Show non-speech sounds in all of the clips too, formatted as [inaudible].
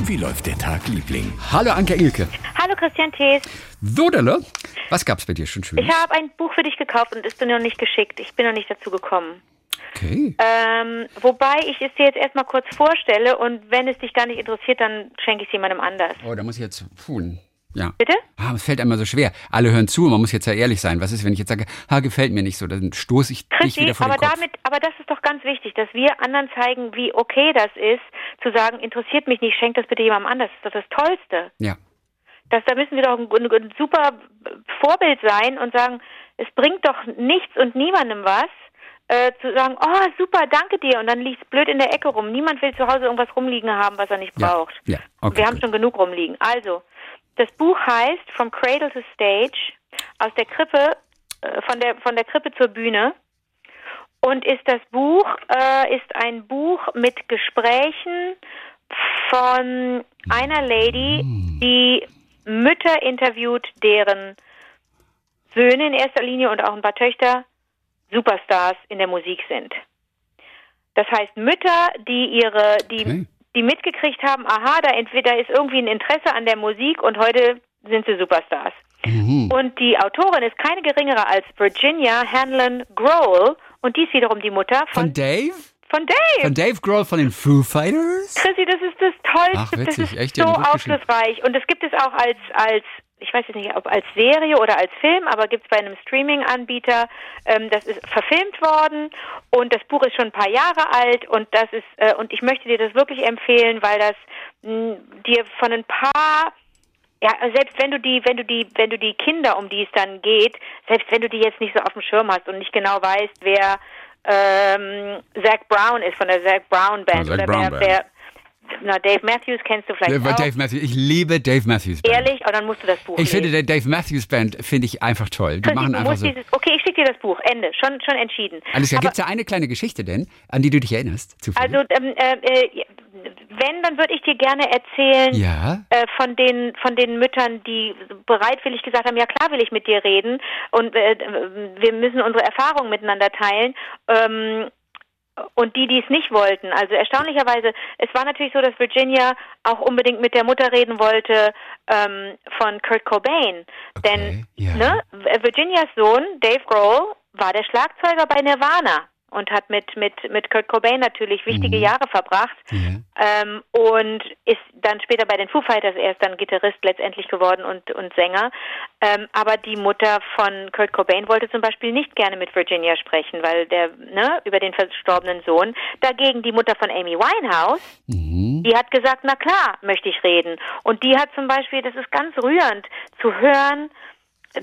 Wie läuft der Tag, Liebling? Hallo Anke Ilke. Hallo Christian Thees. Wodele, was gab's bei dir schon schön? Ich habe ein Buch für dich gekauft und es bin noch nicht geschickt. Ich bin noch nicht dazu gekommen. Okay. Ähm, wobei ich es dir jetzt erstmal kurz vorstelle und wenn es dich gar nicht interessiert, dann schenke ich es jemandem anders. Oh, da muss ich jetzt tun. Ja. Bitte? Ah, es fällt einmal so schwer. Alle hören zu, man muss jetzt ja ehrlich sein. Was ist, wenn ich jetzt sage, ha, gefällt mir nicht so, dann stoße ich dich Christi, wieder vor aber den Kopf. damit, aber das ist doch ganz wichtig, dass wir anderen zeigen, wie okay das ist, zu sagen, interessiert mich nicht, schenk das bitte jemandem anders. Das ist doch das Tollste. ja. Das, da müssen wir doch ein, ein, ein super Vorbild sein und sagen, es bringt doch nichts und niemandem was, äh, zu sagen, oh super, danke dir und dann liegt es blöd in der Ecke rum. Niemand will zu Hause irgendwas rumliegen haben, was er nicht Ja, braucht. ja, okay, wir haben gut. schon genug rumliegen. Also, das Buch heißt From Cradle to Stage, aus der Krippe, äh, von der von der Krippe zur Bühne. Und ist das Buch, äh, ist ein Buch mit Gesprächen von einer Lady, die Mütter interviewt, deren Söhne in erster Linie und auch ein paar Töchter Superstars in der Musik sind. Das heißt Mütter, die ihre, die, Okay. Die mitgekriegt haben, aha, da entweder ist irgendwie ein Interesse an der Musik und heute sind sie Superstars. Mhm. Und die Autorin ist keine geringere als Virginia Hanlon Grohl und die ist wiederum die Mutter von, Von Dave? von Dave. Von Dave Grohl von den Foo Fighters? Chrissy, das ist das Tollste. Ach, witzig, das ist echt, so aufschlussreich. Und das gibt es auch als, als, ich weiß jetzt nicht, ob als Serie oder als Film, aber gibt es bei einem Streaming-Anbieter. Ähm, das ist verfilmt worden und das Buch ist schon ein paar Jahre alt und das ist, äh, und ich möchte dir das wirklich empfehlen, weil das mh, dir von ein paar ja, selbst wenn du die, wenn du die, wenn du die Kinder, um die es dann geht, selbst wenn du die jetzt nicht so auf dem Schirm hast und nicht genau weißt, wer ähm, Zach Brown ist von der Zach Brown Band Ah, Zac oder Brown wer, Band. wer na, Dave Matthews kennst du vielleicht Dave, auch. Dave Matthews. Ich liebe Dave Matthews Band. Ehrlich, aber dann musst du das Buch Ich finde, lesen. der Dave Matthews Band finde ich einfach toll. Die machen einfach so. dieses, okay, ich schicke dir das Buch. Ende. Schon, schon entschieden. Alles klar, gibt es da eine kleine Geschichte denn, an die du dich erinnerst? Zufällig? Also, ähm, äh, äh, wenn, dann würde ich dir gerne erzählen ja. äh, von den von den Müttern, die bereitwillig gesagt haben, ja klar will ich mit dir reden und äh, wir müssen unsere Erfahrungen miteinander teilen. Ähm, und die, die es nicht wollten. Also erstaunlicherweise, es war natürlich so, dass Virginia auch unbedingt mit der Mutter reden wollte ähm, von Kurt Cobain. Denn ja. ne, Virginias Sohn, Dave Grohl, war der Schlagzeuger bei Nirvana und hat mit, mit, mit Kurt Cobain natürlich wichtige Jahre verbracht. Ja. Ähm, und ist dann später bei den Foo Fighters erst dann Gitarrist letztendlich geworden und, und Sänger. Ähm, aber die Mutter von Kurt Cobain wollte zum Beispiel nicht gerne mit Virginia sprechen, weil der, ne, über den verstorbenen Sohn. Dagegen die Mutter von Amy Winehouse, Mhm. die hat gesagt, na klar, möchte ich reden. Und die hat zum Beispiel, das ist ganz rührend, zu hören,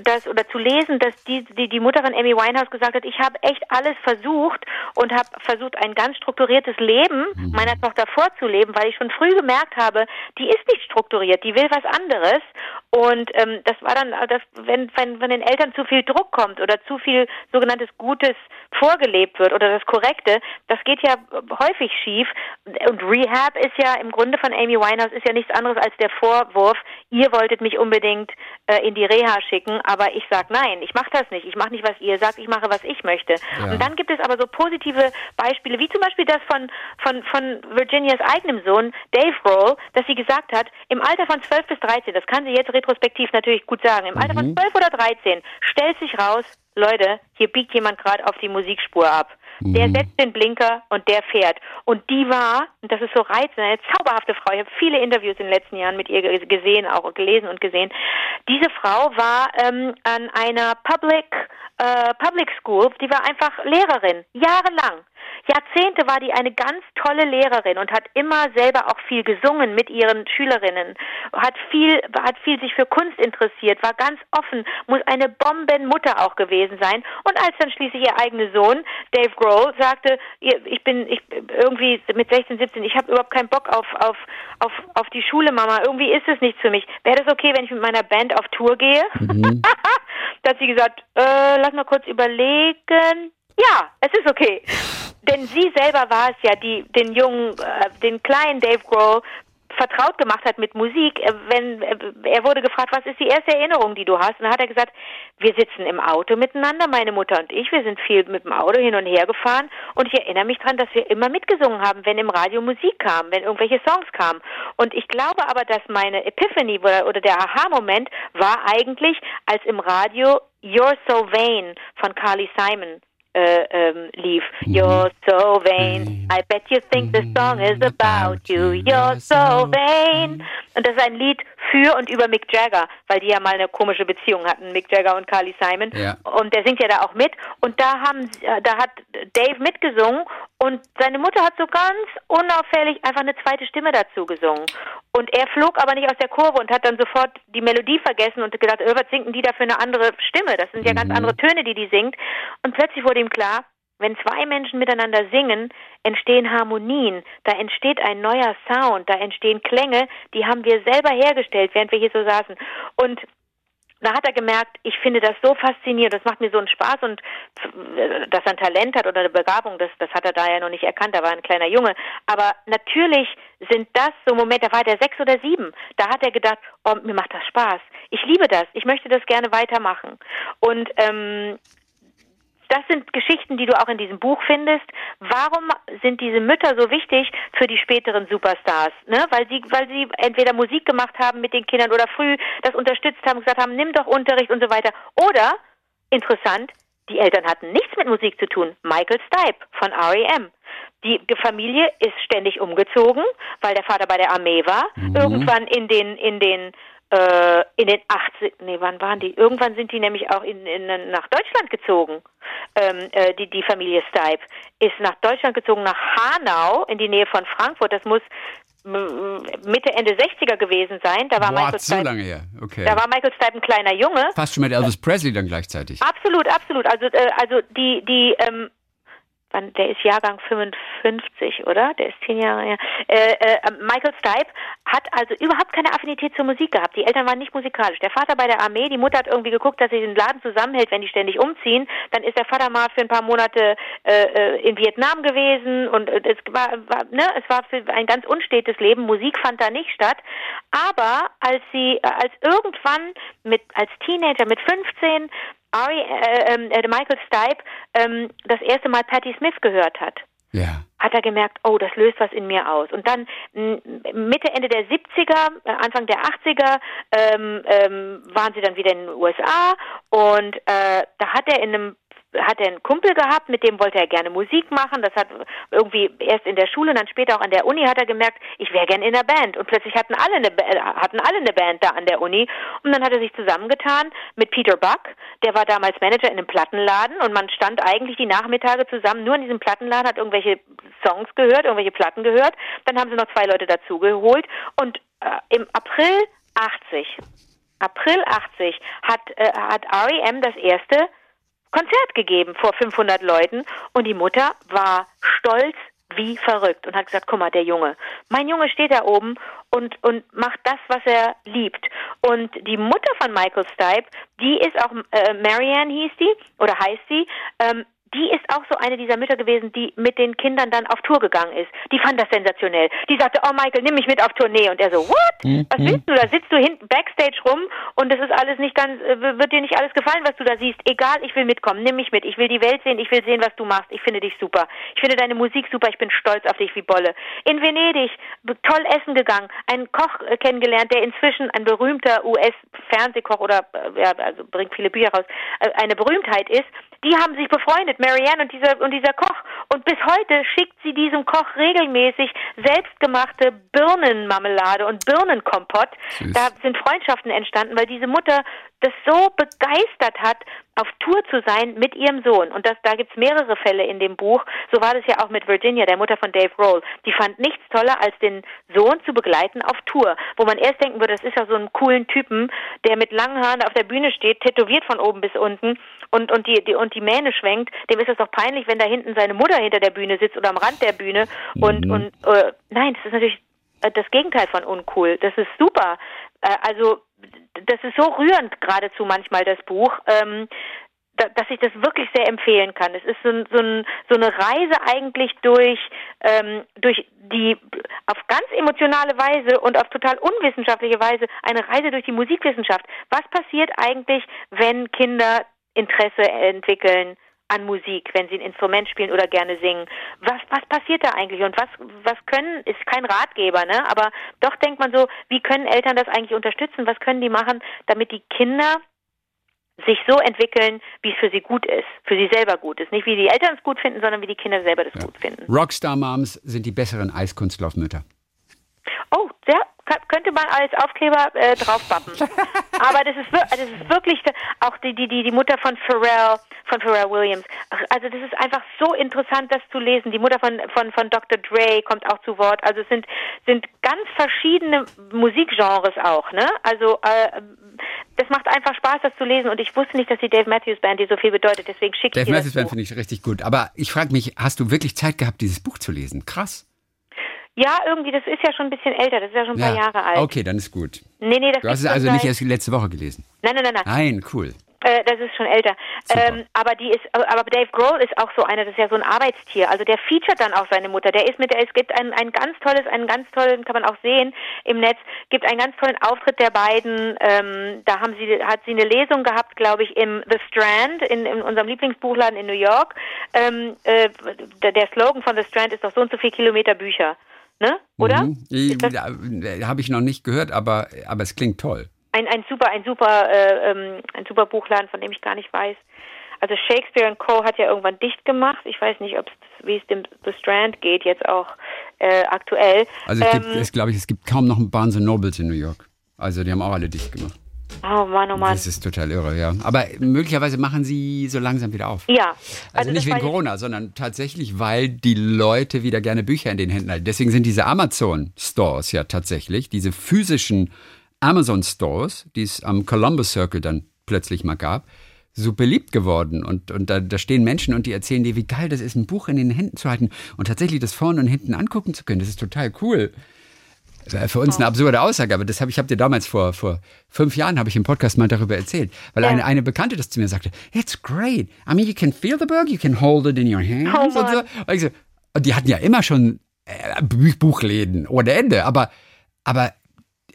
dass oder zu lesen, dass die, die die Mutter von Amy Winehouse gesagt hat, ich habe echt alles versucht und habe versucht ein ganz strukturiertes Leben meiner Tochter vorzuleben, weil ich schon früh gemerkt habe, die ist nicht strukturiert, die will was anderes und ähm, das war dann, das, wenn, wenn wenn den Eltern zu viel Druck kommt oder zu viel sogenanntes Gutes vorgelebt wird oder das Korrekte, das geht ja häufig schief und Rehab ist ja im Grunde von Amy Winehouse ist ja nichts anderes als der Vorwurf, ihr wolltet mich unbedingt äh, in die Reha schicken, aber ich sag nein, ich mache das nicht. Ich mache nicht, was ihr sagt, ich mache, was ich möchte. Ja. Und dann gibt es aber so positive Beispiele, wie zum Beispiel das von, von, von Virginias eigenem Sohn, Dave Grohl, dass sie gesagt hat, im Alter von 12 bis 13, das kann sie jetzt retrospektiv natürlich gut sagen, im Alter von 12 oder 13 stellt sich raus, Leute, hier biegt jemand gerade auf die Musikspur ab. Der setzt den Blinker und der fährt. Und die war, und das ist so reizend, eine zauberhafte Frau. Ich habe viele Interviews in den letzten Jahren mit ihr ge- gesehen, auch gelesen und gesehen. Diese Frau war ähm, an einer Public äh, Public School, die war einfach Lehrerin, jahrelang. Jahrzehnte war die eine ganz tolle Lehrerin und hat immer selber auch viel gesungen mit ihren Schülerinnen, hat viel, hat viel sich für Kunst interessiert, war ganz offen, muss eine Bombenmutter auch gewesen sein. Und als dann schließlich ihr eigener Sohn, Dave Grohl, sagte, ich bin ich irgendwie mit 16, 17, ich habe überhaupt keinen Bock auf, auf, auf, auf die Schule, Mama, irgendwie ist es nichts für mich. Wäre das okay, wenn ich mit meiner Band auf Tour gehe? [laughs] da hat sie gesagt, äh, lass mal kurz überlegen. Ja, es ist okay. Denn sie selber war es ja, die den jungen, äh, den kleinen Dave Grohl vertraut gemacht hat mit Musik, äh, wenn äh, er wurde gefragt, was ist die erste Erinnerung, die du hast? Und dann hat er gesagt, wir sitzen im Auto miteinander, meine Mutter und ich, wir sind viel mit dem Auto hin und her gefahren und ich erinnere mich dran, dass wir immer mitgesungen haben, wenn im Radio Musik kam, wenn irgendwelche Songs kamen. Und ich glaube aber, dass meine Epiphany oder, oder der Aha-Moment war eigentlich, als im Radio You're So Vain von Carly Simon äh, ähm, lief. Mhm. You're so vain. I bet you think the song is mhm. about you. You're so vain. Und das ist ein Lied für und über Mick Jagger, weil die ja mal eine komische Beziehung hatten, Mick Jagger und Carly Simon. Ja. Und der singt ja da auch mit. Und da haben, äh, da hat Dave mitgesungen und seine Mutter hat so ganz unauffällig einfach eine zweite Stimme dazu gesungen. Und er flog aber nicht aus der Kurve und hat dann sofort die Melodie vergessen und gedacht, oh, was singt die da für eine andere Stimme? Das sind ja mhm. ganz andere Töne, die die singt. Und plötzlich wurde ihm klar, wenn zwei Menschen miteinander singen, entstehen Harmonien, da entsteht ein neuer Sound, da entstehen Klänge, die haben wir selber hergestellt, während wir hier so saßen. Und da hat er gemerkt, ich finde das so faszinierend, das macht mir so einen Spaß und dass er ein Talent hat oder eine Begabung, das, das hat er da ja noch nicht erkannt, er war ein kleiner Junge. Aber natürlich sind das so Momente, da war der sechs oder sieben, da hat er gedacht, oh, mir macht das Spaß, ich liebe das, ich möchte das gerne weitermachen. Und ähm, das sind Geschichten, die du auch in diesem Buch findest. Warum sind diese Mütter so wichtig für die späteren Superstars? Ne? Weil sie, weil sie entweder Musik gemacht haben mit den Kindern oder früh das unterstützt haben, gesagt haben, nimm doch Unterricht und so weiter. Oder, interessant, die Eltern hatten nichts mit Musik zu tun. Michael Stipe von REM. Die Familie ist ständig umgezogen, weil der Vater bei der Armee war. Mhm. Irgendwann in den, in den äh, in den 80, nee, wann waren die? Irgendwann sind die nämlich auch in, in, nach Deutschland gezogen. Ähm, äh, die, die Familie Stipe ist nach Deutschland gezogen, nach Hanau, in die Nähe von Frankfurt. Das muss Mitte, Ende 60er gewesen sein. Da war Boah, Michael so lange her. Okay. Da war Michael Stipe ein kleiner Junge. Fast schon mit Elvis Presley dann gleichzeitig. Absolut, absolut. Also, äh, also die, die, ähm, wann, der ist Jahrgang 55, oder? Der ist zehn Jahre her. Äh, äh, Michael Stipe hat also überhaupt keine Affinität zur Musik gehabt. Die Eltern waren nicht musikalisch. Der Vater bei der Armee, die Mutter hat irgendwie geguckt, dass sie den Laden zusammenhält, wenn die ständig umziehen. Dann ist der Vater mal für ein paar Monate äh, äh in Vietnam gewesen und äh, es war, war, ne, es war ein ganz unstetes Leben. Musik fand da nicht statt. Aber als sie, äh, als irgendwann mit als Teenager mit 15 Ari, äh, ähm, äh, Michael Stipe ähm, das erste Mal Patti Smith gehört hat, ja. Hat er gemerkt, oh, das löst was in mir aus. Und dann Mitte, Ende der 70er, äh, Anfang der 80er ähm, ähm, waren sie dann wieder in den USA und äh, da hat er in einem hat er einen Kumpel gehabt, mit dem wollte er gerne Musik machen. Das hat irgendwie erst in der Schule und dann später auch an der Uni hat er gemerkt, ich wäre gern in der Band. Und plötzlich hatten alle eine hatten alle eine Band da an der Uni. Und dann hat er sich zusammengetan mit Peter Buck, der war damals Manager in einem Plattenladen und man stand eigentlich die Nachmittage zusammen nur in diesem Plattenladen, hat irgendwelche Songs gehört, irgendwelche Platten gehört. Dann haben sie noch zwei Leute dazugeholt und äh, im April 80 April 80 hat, äh, hat REM das erste Konzert gegeben vor 500 Leuten und die Mutter war stolz wie verrückt und hat gesagt, guck mal, der Junge, mein Junge steht da oben und, und macht das, was er liebt. Und die Mutter von Michael Stipe, die ist auch, äh, Marianne hieß die, oder heißt sie, ähm, die ist auch so eine dieser Mütter gewesen, die mit den Kindern dann auf Tour gegangen ist. Die fand das sensationell. Die sagte, oh Michael, nimm mich mit auf Tournee. Und er so, what? Mhm. Was willst du? Da sitzt du hinten backstage rum und das ist alles nicht ganz, äh, wird dir nicht alles gefallen, was du da siehst. Egal, ich will mitkommen, nimm mich mit. Ich will die Welt sehen, ich will sehen, was du machst. Ich finde dich super. Ich finde deine Musik super, ich bin stolz auf dich wie Bolle. In Venedig, toll essen gegangen, einen Koch äh, kennengelernt, der inzwischen ein berühmter US-Fernsehkoch oder, äh, ja, also bringt viele Bücher raus, eine Berühmtheit ist. Die haben sich befreundet Marianne und dieser, und dieser Koch. Und bis heute schickt sie diesem Koch regelmäßig selbstgemachte Birnenmarmelade und Birnenkompott. Süß. Da sind Freundschaften entstanden, weil diese Mutter das so begeistert hat, auf Tour zu sein mit ihrem Sohn. Und das, da gibt's mehrere Fälle in dem Buch. So war das ja auch mit Virginia, der Mutter von Dave Roll. Die fand nichts toller, als den Sohn zu begleiten auf Tour. Wo man erst denken würde, das ist ja so ein coolen Typen, der mit langen Haaren auf der Bühne steht, tätowiert von oben bis unten und, und, die, die, und die Mähne schwenkt. Dem ist es doch peinlich, wenn da hinten seine Mutter hinter der Bühne sitzt oder am Rand der Bühne. Und, mhm. und äh, nein, das ist natürlich äh, das Gegenteil von uncool. Das ist super. Äh, also das ist so rührend geradezu manchmal das Buch. Ähm, dass ich das wirklich sehr empfehlen kann. Es ist so, so, ein, so eine Reise eigentlich durch, ähm, durch die auf ganz emotionale Weise und auf total unwissenschaftliche Weise eine Reise durch die Musikwissenschaft. Was passiert eigentlich, wenn Kinder Interesse entwickeln an Musik, wenn sie ein Instrument spielen oder gerne singen. Was, was passiert da eigentlich und was, was können, ist kein Ratgeber, ne? Aber doch denkt man so, wie können Eltern das eigentlich unterstützen? Was können die machen, damit die Kinder sich so entwickeln, wie es für sie gut ist, für sie selber gut ist. Nicht wie die Eltern es gut finden, sondern wie die Kinder selber das ja. gut finden. Rockstar Moms sind die besseren Eiskunstlaufmütter. Oh, sehr, könnte man als Aufkleber äh, draufbappen. [laughs] Aber das ist, das ist wirklich auch die, die, die Mutter von Pharrell, von Pharrell Williams. Also das ist einfach so interessant, das zu lesen. Die Mutter von, von, von Dr. Dre kommt auch zu Wort. Also es sind, sind ganz verschiedene Musikgenres auch, ne? Also äh, das macht einfach Spaß, das zu lesen. Und ich wusste nicht, dass die Dave Matthews Band dir so viel bedeutet. Deswegen schicke ich Dave Matthews Band finde ich richtig gut. Aber ich frage mich, hast du wirklich Zeit gehabt, dieses Buch zu lesen? Krass. Ja, irgendwie, das ist ja schon ein bisschen älter, das ist ja schon ein ja. paar Jahre alt. Okay, dann ist gut. Nee, nee, das du hast es also nicht erst letzte Woche gelesen? Nein, nein, nein. Nein, nein cool. Äh, das ist schon älter. Ähm, aber die ist, aber Dave Grohl ist auch so einer, das ist ja so ein Arbeitstier. Also der featuret dann auch seine Mutter. Der ist mit der, es gibt ein, ein ganz tolles, einen ganz tollen, kann man auch sehen im Netz, gibt einen ganz tollen Auftritt der beiden. Ähm, da haben sie, hat sie eine Lesung gehabt, glaube ich, im The Strand, in, in unserem Lieblingsbuchladen in New York. Ähm, äh, der, der Slogan von The Strand ist doch so und so viel Kilometer Bücher. Ne? Oder? Mhm. Habe ich noch nicht gehört, aber, aber es klingt toll ein, ein super, ein super, äh, ähm, ein super Buchladen, von dem ich gar nicht weiß. Also Shakespeare Co. hat ja irgendwann dicht gemacht. Ich weiß nicht, ob es, wie es dem The Strand geht, jetzt auch äh, aktuell. Also es ähm, gibt, es, glaube ich, es gibt kaum noch einen Barnes Nobles in New York. Also die haben auch alle dicht gemacht. Oh Mann, oh Mann. Das ist total irre, ja. Aber möglicherweise machen sie so langsam wieder auf. Ja. Also, also nicht wegen Corona, sondern tatsächlich, weil die Leute wieder gerne Bücher in den Händen halten. Deswegen sind diese Amazon-Stores ja tatsächlich, diese physischen Amazon Stores, die es am Columbus Circle dann plötzlich mal gab, so beliebt geworden. Und, und da, da stehen Menschen und die erzählen dir, wie geil das ist, ein Buch in den Händen zu halten und tatsächlich das vorne und hinten angucken zu können. Das ist total cool. Für uns eine absurde Aussage, aber das habe ich habe dir damals vor, vor fünf Jahren habe ich im Podcast mal darüber erzählt, weil ja. eine, eine Bekannte das zu mir sagte, it's great. I mean, you can feel the book, you can hold it in your hands oh und so. Und, so. und die hatten ja immer schon äh, Buchläden ohne Ende, aber aber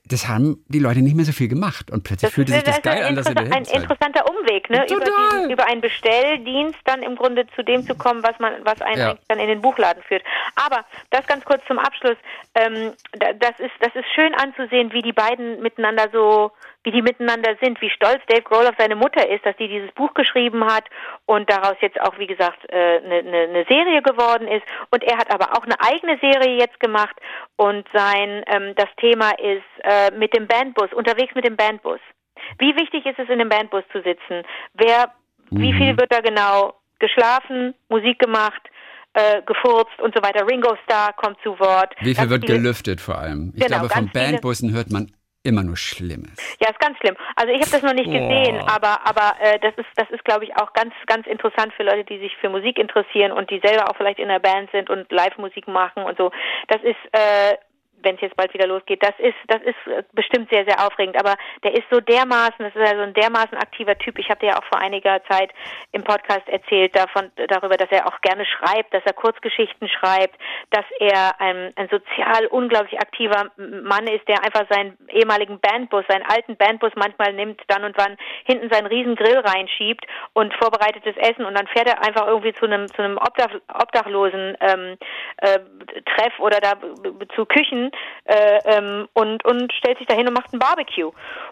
das haben die Leute nicht mehr so viel gemacht. Und plötzlich das, fühlte sich das, das geil an, dass sie da Ein interessanter Umweg, ne? Über, diesen, über, einen Bestelldienst dann im Grunde zu dem zu kommen, was man, was einen ja. dann in den Buchladen führt. Aber das ganz kurz zum Abschluss. Ähm, das ist, das ist schön anzusehen, wie die beiden miteinander so wie die miteinander sind, wie stolz Dave Grohl auf seine Mutter ist, dass die dieses Buch geschrieben hat und daraus jetzt auch, wie gesagt, eine, äh, eine, eine Serie geworden ist. Und er hat aber auch eine eigene Serie jetzt gemacht und sein ähm, das Thema ist äh, mit dem Bandbus, unterwegs mit dem Bandbus. Wie wichtig ist es, in dem Bandbus zu sitzen? Wer, mhm. wie viel wird da genau geschlafen, Musik gemacht? Äh, gefurzt und so weiter. Ringo Starr kommt zu Wort. Wie viel wird gelüftet vor allem? Ich genau, glaube, von Bandbussen hört man immer nur Schlimmes. Ja, ist ganz schlimm. Also ich habe das noch nicht gesehen, aber aber äh, das ist das ist glaube ich auch ganz ganz interessant für Leute, die sich für Musik interessieren und die selber auch vielleicht in der Band sind und Live-Musik machen und so. Das ist äh, wenn es jetzt bald wieder losgeht, das ist, das ist äh, bestimmt sehr, sehr aufregend. Aber der ist so dermaßen, das ist also ein dermaßen aktiver Typ. Ich habe dir ja auch vor einiger Zeit im Podcast erzählt davon, darüber, dass er auch gerne schreibt, dass er Kurzgeschichten schreibt, dass er ein, ein sozial unglaublich aktiver Mann ist, der einfach seinen ehemaligen Bandbus, seinen alten Bandbus manchmal nimmt, dann und wann hinten seinen riesen Grill reinschiebt und vorbereitetes Essen und dann fährt er einfach irgendwie zu einem zu einem Obdach, Obdachlosen ähm, äh, Treff oder da zu Küchen äh, ähm, und, und stellt sich dahin und macht ein Barbecue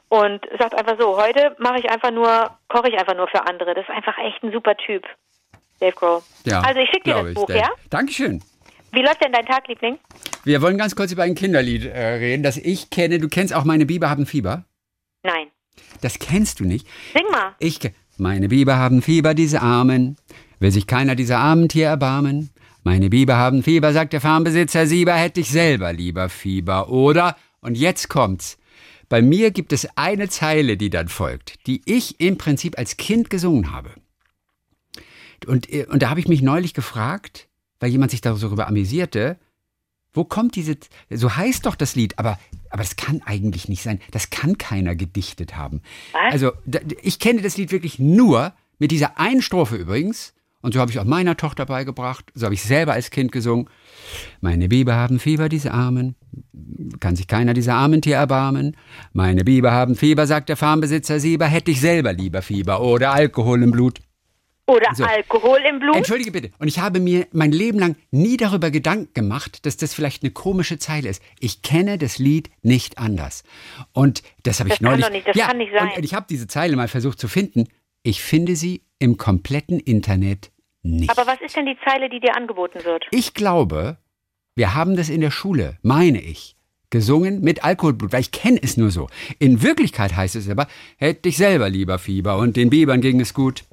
und sagt einfach so, heute mache ich einfach nur, koche ich einfach nur für andere. Das ist einfach echt ein super Typ, Dave Grohl. Ja, also ich schicke dir das ich, Buch, Dave. ja? Dankeschön. Wie läuft denn dein Tag, Liebling? Wir wollen ganz kurz über ein Kinderlied äh, reden, das ich kenne. Du kennst auch meine Biber haben Fieber? Nein. Das kennst du nicht? Sing mal. Ich meine Biber haben Fieber, diese Armen. Will sich keiner dieser armen Tier erbarmen? Meine Biber haben Fieber, sagt der Farmbesitzer Sieber, hätte ich selber lieber Fieber, oder? Und jetzt kommt's. Bei mir gibt es eine Zeile, die dann folgt, die ich im Prinzip als Kind gesungen habe. Und, und da habe ich mich neulich gefragt, weil jemand sich darüber amüsierte, wo kommt diese, so heißt doch das Lied, aber, aber das kann eigentlich nicht sein. Das kann keiner gedichtet haben. Was? Also, ich kenne das Lied wirklich nur Mit dieser einen Strophe übrigens, und so habe ich auch meiner Tochter beigebracht, so habe ich selber als Kind gesungen. Meine Biber haben Fieber, diese Armen, kann sich keiner dieser armen Tier erbarmen. Meine Biber haben Fieber, sagt der Farmbesitzer Sieber, hätte ich selber lieber Fieber oder Alkohol im Blut. Oder so. Alkohol im Blut. Entschuldige bitte. Und ich habe mir mein Leben lang nie darüber Gedanken gemacht, dass das vielleicht eine komische Zeile ist. Ich kenne das Lied nicht anders. Und das habe ich das neulich. Kann doch nicht, das ja, kann nicht sein. Und ich habe diese Zeile mal versucht zu finden. Ich finde sie im kompletten Internet nicht. Aber was ist denn die Zeile, die dir angeboten wird? Ich glaube, wir haben das in der Schule, meine ich, gesungen mit Alkoholblut, weil ich kenne es nur so. In Wirklichkeit heißt es aber, hätte ich selber lieber Fieber und den Bibern ging es gut.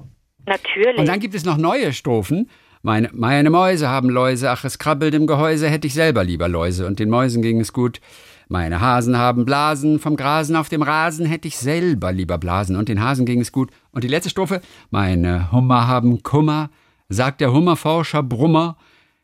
Natürlich. Und dann gibt es noch neue Strophen. Meine, meine Mäuse haben Läuse, ach, es krabbelt im Gehäuse, hätte ich selber lieber Läuse und den Mäusen ging es gut. Meine Hasen haben Blasen, vom Grasen auf dem Rasen hätte ich selber lieber Blasen und den Hasen ging es gut. Und die letzte Strophe, meine Hummer haben Kummer, sagt der Hummerforscher Brummer,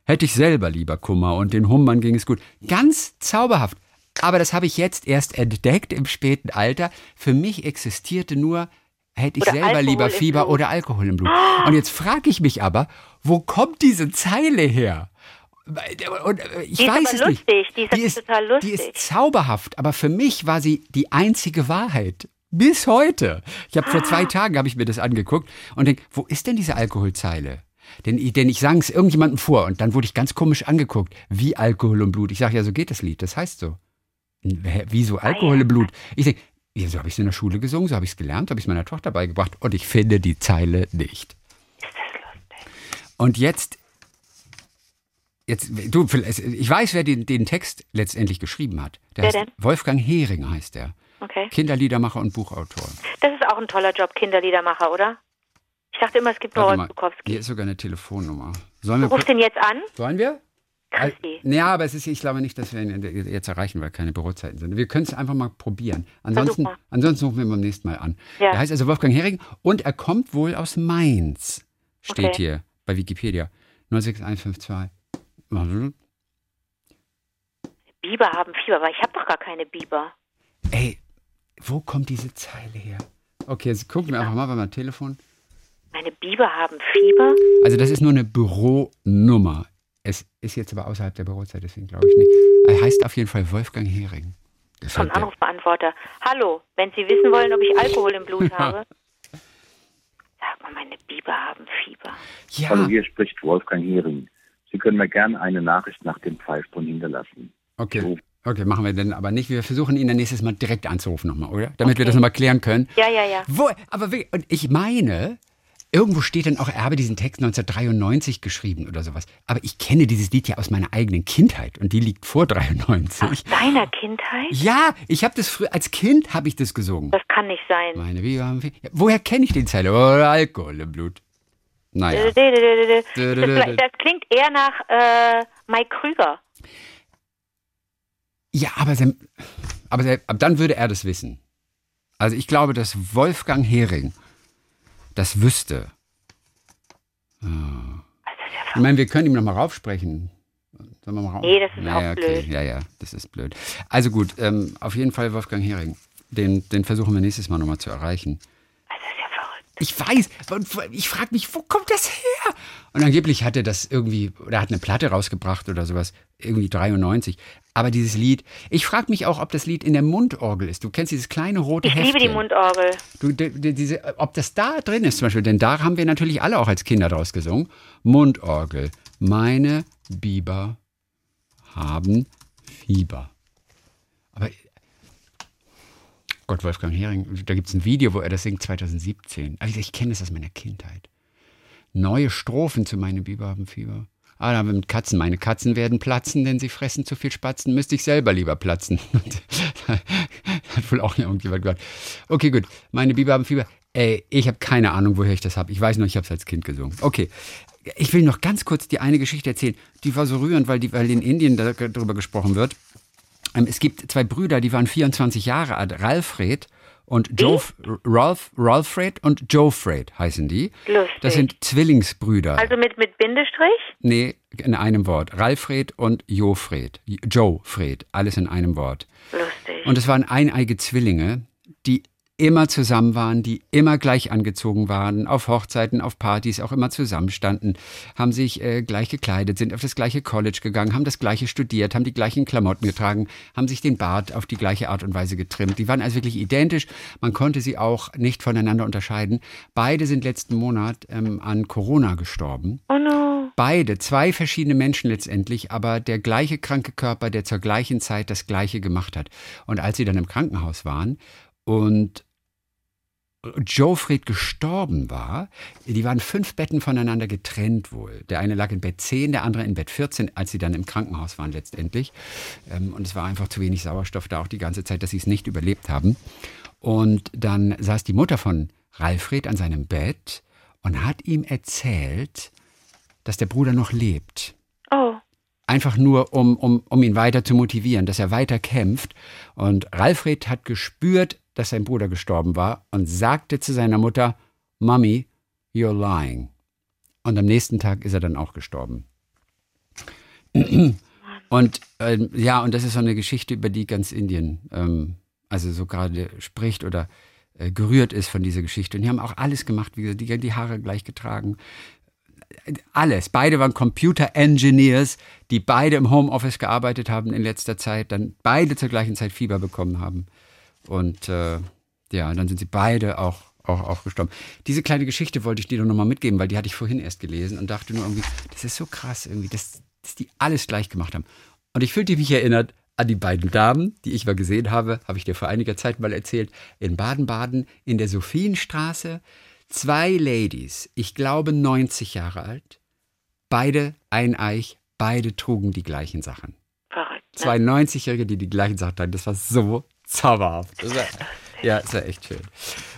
hätte ich selber lieber Kummer und den Hummern ging es gut. Ganz zauberhaft. Aber das habe ich jetzt erst entdeckt im späten Alter. Für mich existierte nur hätte ich Oder selber Alkohol lieber Fieber Blut. oder Alkohol im Blut. Und jetzt frage ich mich aber, wo kommt diese Zeile her? Und ich Die ist weiß es lustig, nicht. die ist total lustig. Die ist zauberhaft, aber für mich war sie die einzige Wahrheit. Bis heute. Ich habe vor Ah. zwei Tagen habe ich mir das angeguckt und denke, wo ist denn diese Alkoholzeile? Denn, ich- denn ich sang es irgendjemandem vor und dann wurde ich ganz komisch angeguckt. Wie Alkohol und Blut. Ich sage, ja, so geht das Lied. Das heißt so. Wieso Alkohol im Blut? Ich denke, ja, so habe ich es in der Schule gesungen, so habe ich es gelernt, habe ich es meiner Tochter beigebracht und ich finde die Zeile nicht. Und jetzt, jetzt du, ich weiß, wer den, den Text letztendlich geschrieben hat. Der Wer heißt denn? Wolfgang Hering heißt er. Okay. Kinderliedermacher und Buchautor. Das ist auch ein toller Job, Kinderliedermacher, oder? Ich dachte immer, es gibt nur Warte mal, Rolf Bukowski. hier ist sogar eine Telefonnummer. Sollen rufst ihn jetzt an? sollen wir? Christi. Ja, aber es ist, ich glaube nicht, dass wir ihn jetzt erreichen, weil keine Bürozeiten sind. Wir können es einfach mal probieren. Ansonsten, mal. ansonsten rufen wir ihn beim nächsten Mal an. Ja. Er heißt also Wolfgang Hering und er kommt wohl aus Mainz. Steht Okay. hier bei Wikipedia. 06152. Biber haben Fieber, aber ich habe doch gar keine Biber. Ey, wo kommt diese Zeile her? Okay, jetzt gucken wir einfach mal bei meinem Telefon. Meine Biber haben Fieber? Also das ist nur eine Büronummer. Es ist jetzt aber außerhalb der Bürozeit, deswegen glaube ich nicht. Er heißt auf jeden Fall Wolfgang Hering. Vom Gefällt der. Anrufbeantworter. Hallo, wenn Sie wissen wollen, ob ich Alkohol im Blut [laughs] habe. Sag mal, meine Biber haben Fieber. Hallo, Ja, hier spricht Wolfgang Hering. Sie können mir gerne eine Nachricht nach dem Pfeifton hinterlassen. okay. Okay, machen wir denn aber nicht. Wir versuchen ihn dann nächstes Mal direkt anzurufen nochmal, oder? Damit wir das nochmal klären können. Ja, ja, ja. Wo, aber wie- und ich meine, irgendwo steht dann auch, er habe diesen Text 1993 geschrieben oder sowas. Aber ich kenne dieses Lied ja aus meiner eigenen Kindheit und die liegt vor 93. Deiner Kindheit? Ja, ich habe das früher, als Kind habe ich das gesungen. Das kann nicht sein. Meine Biber haben viel. Woher kenne ich den Zeile? Oder Alkohol im Blut. Naja. Das, das klingt eher nach äh, Mike Krüger. Ja, aber, aber, aber dann würde er das wissen. Also ich glaube, dass Wolfgang Hering das wüsste. Ah. Ich meine, wir können ihm noch mal raufsprechen. Sollen wir mal rauf? Nee, das ist naja, auch okay. blöd. Ja, ja, das ist blöd. Also gut, ähm, auf jeden Fall Wolfgang Hering. Den, den versuchen wir nächstes Mal noch mal zu erreichen. Das ist ja verrückt. Ich weiß, ich frage mich, wo kommt das her? Und angeblich hat er das irgendwie, oder hat eine Platte rausgebracht oder sowas, irgendwie 93. Aber dieses Lied, ich frage mich auch, ob das Lied in der Mundorgel ist. Du kennst dieses kleine rote Ich Heftchen. liebe die Mundorgel. Du, die, diese, ob das da drin ist zum Beispiel, denn da haben wir natürlich alle auch als Kinder draus gesungen. Mundorgel. Meine Biber haben Fieber. Aber Gott, Wolfgang Hering, da gibt es ein Video, wo er das singt 2017. Also ich kenne das aus meiner Kindheit. Neue Strophen zu meine Biber haben Fieber. Ah, da haben wir mit Katzen. Meine Katzen werden platzen, denn sie fressen zu viel Spatzen. Müsste ich selber lieber platzen. [laughs] [laughs] Hat wohl auch irgendjemand gesagt. Okay, gut. Meine Biber haben Fieber. Ey, ich habe keine Ahnung, woher ich das habe. Ich weiß nur, ich habe es als Kind gesungen. Okay. Ich will noch ganz kurz die eine Geschichte erzählen. Die war so rührend, weil, die, weil in Indien da- darüber gesprochen wird. Ähm, Es gibt zwei Brüder, die waren 24 Jahre alt. Ralfred und Joe, Ralph, Ralfred und Joe Fred heißen die. Lustig. Das sind Zwillingsbrüder. Also mit, mit Bindestrich? nee, in einem Wort. Ralfred und Jofred. Joe Fred. Alles in einem Wort. Lustig. Und es waren eineige Zwillinge, immer zusammen waren, die immer gleich angezogen waren, auf Hochzeiten, auf Partys auch immer zusammenstanden, haben sich äh, gleich gekleidet, sind auf das gleiche College gegangen, haben das gleiche studiert, haben die gleichen Klamotten getragen, haben sich den Bart auf die gleiche Art und Weise getrimmt. Die waren also wirklich identisch. Man konnte sie auch nicht voneinander unterscheiden. Beide sind letzten Monat ähm, an Corona gestorben. Oh no. Beide, zwei verschiedene Menschen letztendlich, aber der gleiche kranke Körper, der zur gleichen Zeit das Gleiche gemacht hat. Und als sie dann im Krankenhaus waren und Joe Fried gestorben war, die waren fünf Betten voneinander getrennt wohl. Der eine lag in Bett 10, der andere in Bett 14, als sie dann im Krankenhaus waren letztendlich. Ähm, und es war einfach zu wenig Sauerstoff da auch die ganze Zeit, dass sie es nicht überlebt haben. Und dann saß die Mutter von Ralfred an seinem Bett und hat ihm erzählt, dass der Bruder noch lebt. Oh. Einfach nur, um, um, um ihn weiter zu motivieren, dass er weiter kämpft. Und Ralfred hat gespürt, dass sein Bruder gestorben war und sagte zu seiner Mutter, Mommy, you're lying. Und am nächsten Tag ist er dann auch gestorben. [clears throat] Und äh, ja, und das ist so eine Geschichte, über die ganz Indien, ähm, also so gerade spricht oder äh, gerührt ist von dieser Geschichte. Und die haben auch alles gemacht, wie gesagt, die, die Haare gleich getragen. Alles. Beide waren Computer Engineers, die beide im Homeoffice gearbeitet haben in letzter Zeit, dann beide zur gleichen Zeit Fieber bekommen haben. Und äh, ja, dann sind sie beide auch, auch, auch gestorben. Diese kleine Geschichte wollte ich dir noch mal mitgeben, weil die hatte ich vorhin erst gelesen und dachte nur irgendwie, das ist so krass irgendwie, dass, dass die alles gleich gemacht haben. Und ich fühlte mich erinnert an die beiden Damen, die ich mal gesehen habe, habe ich dir vor einiger Zeit mal erzählt, in Baden-Baden in der Sophienstraße. Zwei Ladies, ich glaube 90 Jahre alt, beide eineich, beide trugen die gleichen Sachen. Verrückt. Ne? Zwei 90-Jährige, die die gleichen Sachen tragen. Das war so zauberhaft. Das war, ja, ist ja echt schön.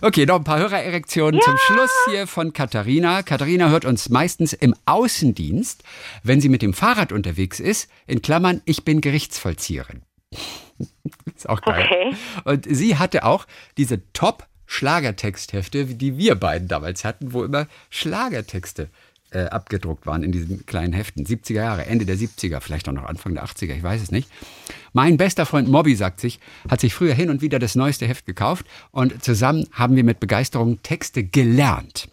Okay, noch ein paar Hörererektionen Ja. zum Schluss hier von Katharina. Katharina hört uns meistens im Außendienst, wenn sie mit dem Fahrrad unterwegs ist. In Klammern, ich bin Gerichtsvollzieherin. [laughs] ist auch geil. Okay. Und sie hatte auch diese Top-Schlagertexthefte, die wir beiden damals hatten, wo immer Schlagertexte äh, abgedruckt waren in diesen kleinen Heften. 70er Jahre, Ende der 70er, vielleicht auch noch Anfang der 80er, ich weiß es nicht. Mein bester Freund Mobby, sagt sich, hat sich früher hin und wieder das neueste Heft gekauft und zusammen haben wir mit Begeisterung Texte gelernt.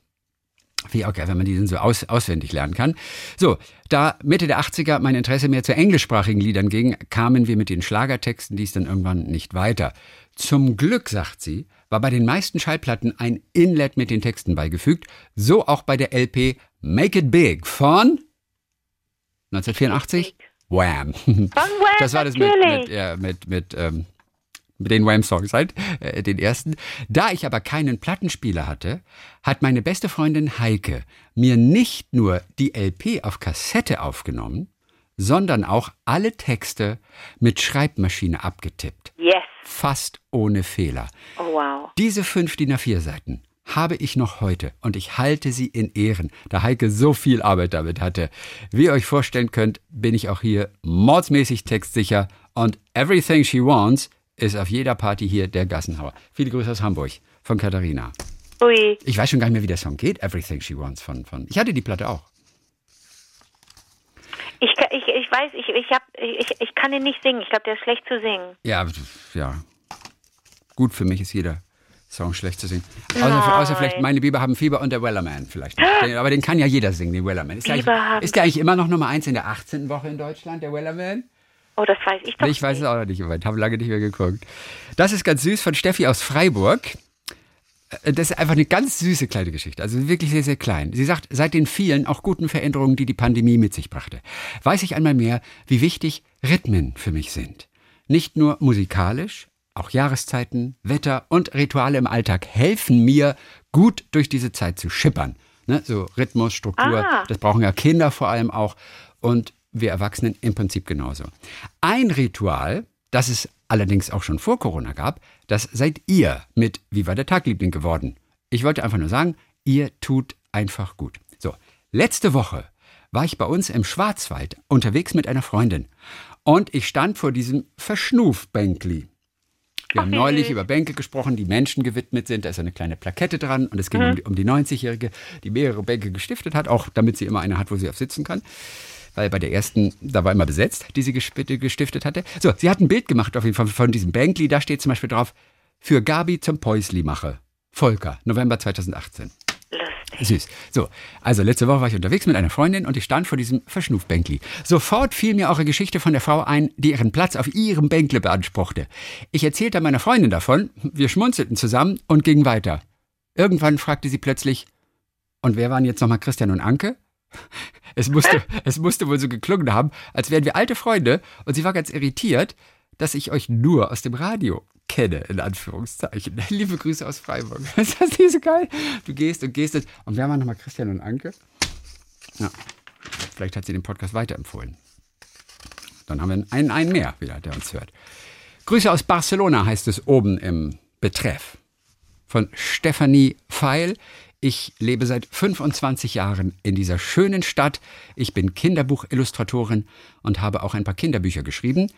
Wie auch geil, wenn man die so aus, auswendig lernen kann. So, da Mitte der 80er mein Interesse mehr zu englischsprachigen Liedern ging, kamen wir mit den Schlagertexten dies dann irgendwann nicht weiter. Zum Glück, sagt sie, war bei den meisten Schallplatten ein Inlet mit den Texten beigefügt, so auch bei der LP Make It Big von 1984? Wham! Von Wham, [laughs] Das war das mit, mit, ja, mit, mit, ähm, mit den Wham-Songs halt, äh, den ersten. Da ich aber keinen Plattenspieler hatte, hat meine beste Freundin Heike mir nicht nur die LP auf Kassette aufgenommen, sondern auch alle Texte mit Schreibmaschine abgetippt. Yes. Fast ohne Fehler. Oh, wow. Diese fünf DIN A4 Seiten habe ich noch heute und ich halte sie in Ehren, da Heike so viel Arbeit damit hatte. Wie ihr euch vorstellen könnt, bin ich auch hier mordsmäßig textsicher und Everything She Wants ist auf jeder Party hier der Gassenhauer. Viele Grüße aus Hamburg von Katharina. Ui. Ich weiß schon gar nicht mehr, wie der Song geht, Everything She Wants von, von. Ich hatte die Platte auch. Ich, ich, ich weiß, ich, ich, hab, ich, ich kann den nicht singen. Ich glaube, der ist schlecht zu singen. Ja, ja. Gut, für mich ist jeder Song schlecht zu singen. Außer, außer vielleicht Meine Biber haben Fieber und der Wellerman vielleicht. Den, aber den kann ja jeder singen, den Wellerman. Ist der, Biber eigentlich, haben ist der eigentlich immer noch Nummer eins in der 18. Woche in Deutschland, der Wellerman? Oh, das weiß ich doch ich weiß es nicht. auch noch nicht, ich habe lange nicht mehr geguckt. Das ist ganz süß von Steffi aus Freiburg. Äh, Das ist einfach eine ganz süße kleine Geschichte, also wirklich sehr, sehr klein. Sie sagt, seit den vielen, auch guten Veränderungen, die die Pandemie mit sich brachte, weiß ich einmal mehr, wie wichtig Rhythmen für mich sind. Nicht nur musikalisch, auch Jahreszeiten, Wetter und Rituale im Alltag helfen mir, gut durch diese Zeit zu schippern. Ne? So Rhythmus, Struktur, Ah. das brauchen ja Kinder vor allem auch. Und wir Erwachsenen im Prinzip genauso. Ein Ritual, das es allerdings auch schon vor Corona gab, das seid ihr mit Wie war der Tagliebling geworden. Ich wollte einfach nur sagen, ihr tut einfach gut. So, letzte Woche war ich bei uns im Schwarzwald unterwegs mit einer Freundin und ich stand vor diesem Verschnufbänkli. Wir haben neulich über Bänke gesprochen, die Menschen gewidmet sind. Da ist eine kleine Plakette dran und es ging um die, um die 90-Jährige, die mehrere Bänke gestiftet hat, auch damit sie immer eine hat, wo sie auf sitzen kann. Weil bei der ersten, da war immer besetzt, die sie gestiftet hatte. So, sie hat ein Bild gemacht auf jeden Fall von diesem Bänkli. Da steht zum Beispiel drauf, für Gabi zum Päusli mache. Volker, November 2018. Süß. So, also letzte Woche war ich unterwegs mit einer Freundin und ich stand vor diesem Verschnufbänkli. Sofort fiel mir eure Geschichte von der Frau ein, die ihren Platz auf ihrem Bänkle beanspruchte. Ich erzählte meiner Freundin davon, wir schmunzelten zusammen und gingen weiter. Irgendwann fragte sie plötzlich, und wer waren jetzt nochmal Christian und Anke? [laughs] Es musste, [laughs] es musste wohl so geklungen haben, als wären wir alte Freunde und sie war ganz irritiert, dass ich euch nur aus dem Radio kenne, in Anführungszeichen. [laughs] Liebe Grüße aus Freiburg. [laughs] Ist das nicht so geil? Du gehst und gehst. Und, und wer waren nochmal Christian und Anke? Ja, vielleicht hat sie den Podcast weiterempfohlen. Dann haben wir einen, einen mehr wieder, der uns hört. Grüße aus Barcelona heißt es oben im Betreff. Von Stefanie Feil. Ich lebe seit 25 Jahren in dieser schönen Stadt. Ich bin Kinderbuchillustratorin und habe auch ein paar Kinderbücher geschrieben.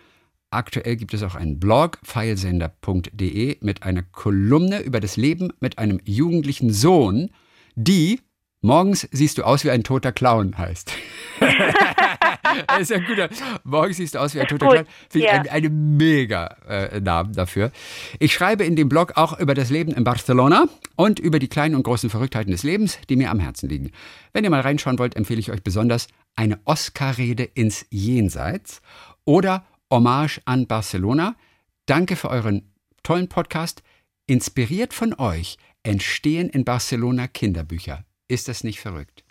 Aktuell gibt es auch einen Blog, feilsender.de, mit einer Kolumne über das Leben mit einem jugendlichen Sohn, die Morgens siehst du aus wie ein toter Clown heißt. das [laughs] ist ja ein guter. Morgens siehst du aus wie ein toter Clown. Finde ich ja. einen, einen mega äh, Namen dafür. Ich schreibe in dem Blog auch über das Leben in Barcelona und über die kleinen und großen Verrücktheiten des Lebens, die mir am Herzen liegen. Wenn ihr mal reinschauen wollt, empfehle ich euch besonders eine Oscar-Rede ins Jenseits oder Hommage an Barcelona. Danke für euren tollen Podcast. Inspiriert von euch entstehen in Barcelona Kinderbücher. Ist das nicht verrückt?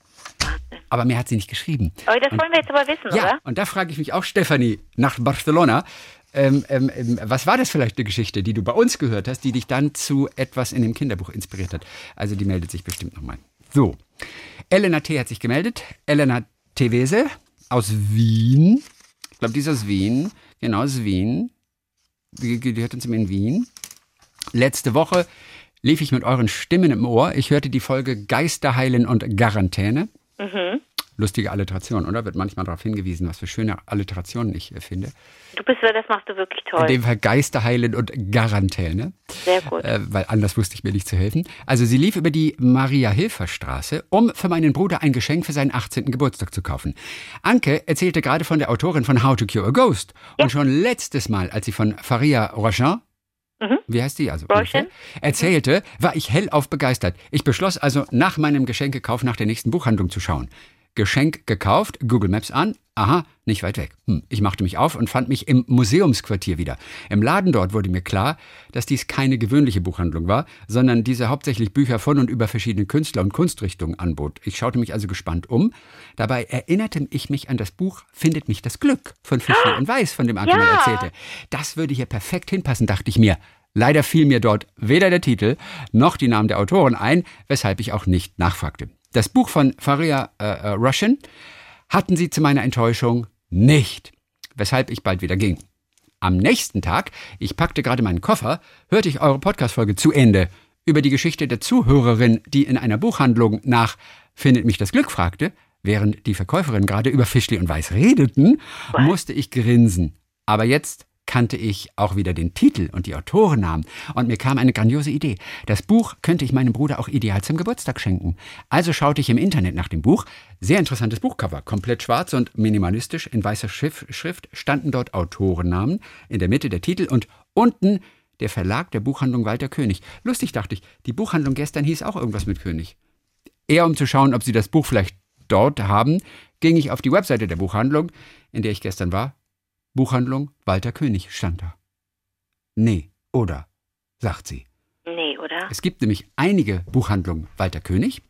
Aber mehr hat sie nicht geschrieben. Aber das wollen wir jetzt aber wissen, ja, oder? Und da frage ich mich auch, Stefanie, nach Barcelona. Ähm, ähm, ähm, was war das vielleicht eine Geschichte, die du bei uns gehört hast, die dich dann zu etwas in dem Kinderbuch inspiriert hat? Also die meldet sich bestimmt nochmal. So, Elena T. hat sich gemeldet. Elena Tevese aus Wien. Ich glaube, die ist aus Wien. Genau, aus Wien. Die gehört uns in Wien. Letzte Woche lief ich mit euren Stimmen im Ohr. Ich hörte die Folge Geister heilen und Garantäne. Mhm. Lustige Alliteration, oder? Wird manchmal darauf hingewiesen, was für schöne Alliterationen ich äh, finde. Du bist, das machst du wirklich toll. In dem Fall Geister heilen und Garantäne. Sehr gut. Äh, weil anders wusste ich mir nicht zu helfen. Also sie lief über die Maria-Hilfer-Straße, um für meinen Bruder ein Geschenk für seinen 18. Geburtstag zu kaufen. Anke erzählte gerade von der Autorin von How to Cure a Ghost. Ja. Und schon letztes Mal, als sie von Faria Rochin Mhm. Wie heißt die also? Roshan. Erzählte, war ich hellauf begeistert. Ich beschloss also, nach meinem Geschenkekauf nach der nächsten Buchhandlung zu schauen. Geschenk gekauft, Google Maps an, aha, nicht weit weg. Hm, ich machte mich auf und fand mich im Museumsquartier wieder. Im Laden dort wurde mir klar, dass dies keine gewöhnliche Buchhandlung war, sondern diese hauptsächlich Bücher von und über verschiedene Künstler und Kunstrichtungen anbot. Ich schaute mich also gespannt um. Dabei erinnerte ich mich an das Buch Findet mich das Glück von Fischli und Weiß, von dem Anke ja. erzählte. Das würde hier perfekt hinpassen, dachte ich mir. Leider fiel mir dort weder der Titel noch die Namen der Autoren ein, weshalb ich auch nicht nachfragte. Das Buch von Faria äh, äh, Russian hatten sie zu meiner Enttäuschung nicht, weshalb ich bald wieder ging. Am nächsten Tag, ich packte gerade meinen Koffer, hörte ich eure Podcast-Folge zu Ende über die Geschichte der Zuhörerin, die in einer Buchhandlung nach Findet mich das Glück fragte, während die Verkäuferin gerade über Fischli und Weiß redeten, musste ich grinsen. Aber jetzt kannte ich auch wieder den Titel und die Autorennamen und mir kam eine grandiose Idee. Das Buch könnte ich meinem Bruder auch ideal zum Geburtstag schenken. Also schaute ich im Internet nach dem Buch. Sehr interessantes Buchcover, komplett schwarz und minimalistisch in weißer Schrift standen dort Autorennamen, in der Mitte der Titel und unten der Verlag der Buchhandlung Walter König. Lustig dachte ich, die Buchhandlung gestern hieß auch irgendwas mit König. Eher um zu schauen, ob sie das Buch vielleicht dort haben, ging ich auf die Webseite der Buchhandlung, in der ich gestern war, Buchhandlung Walter König stand da. Nee, oder? sagt sie. Nee, oder? Es gibt nämlich einige Buchhandlungen Walter König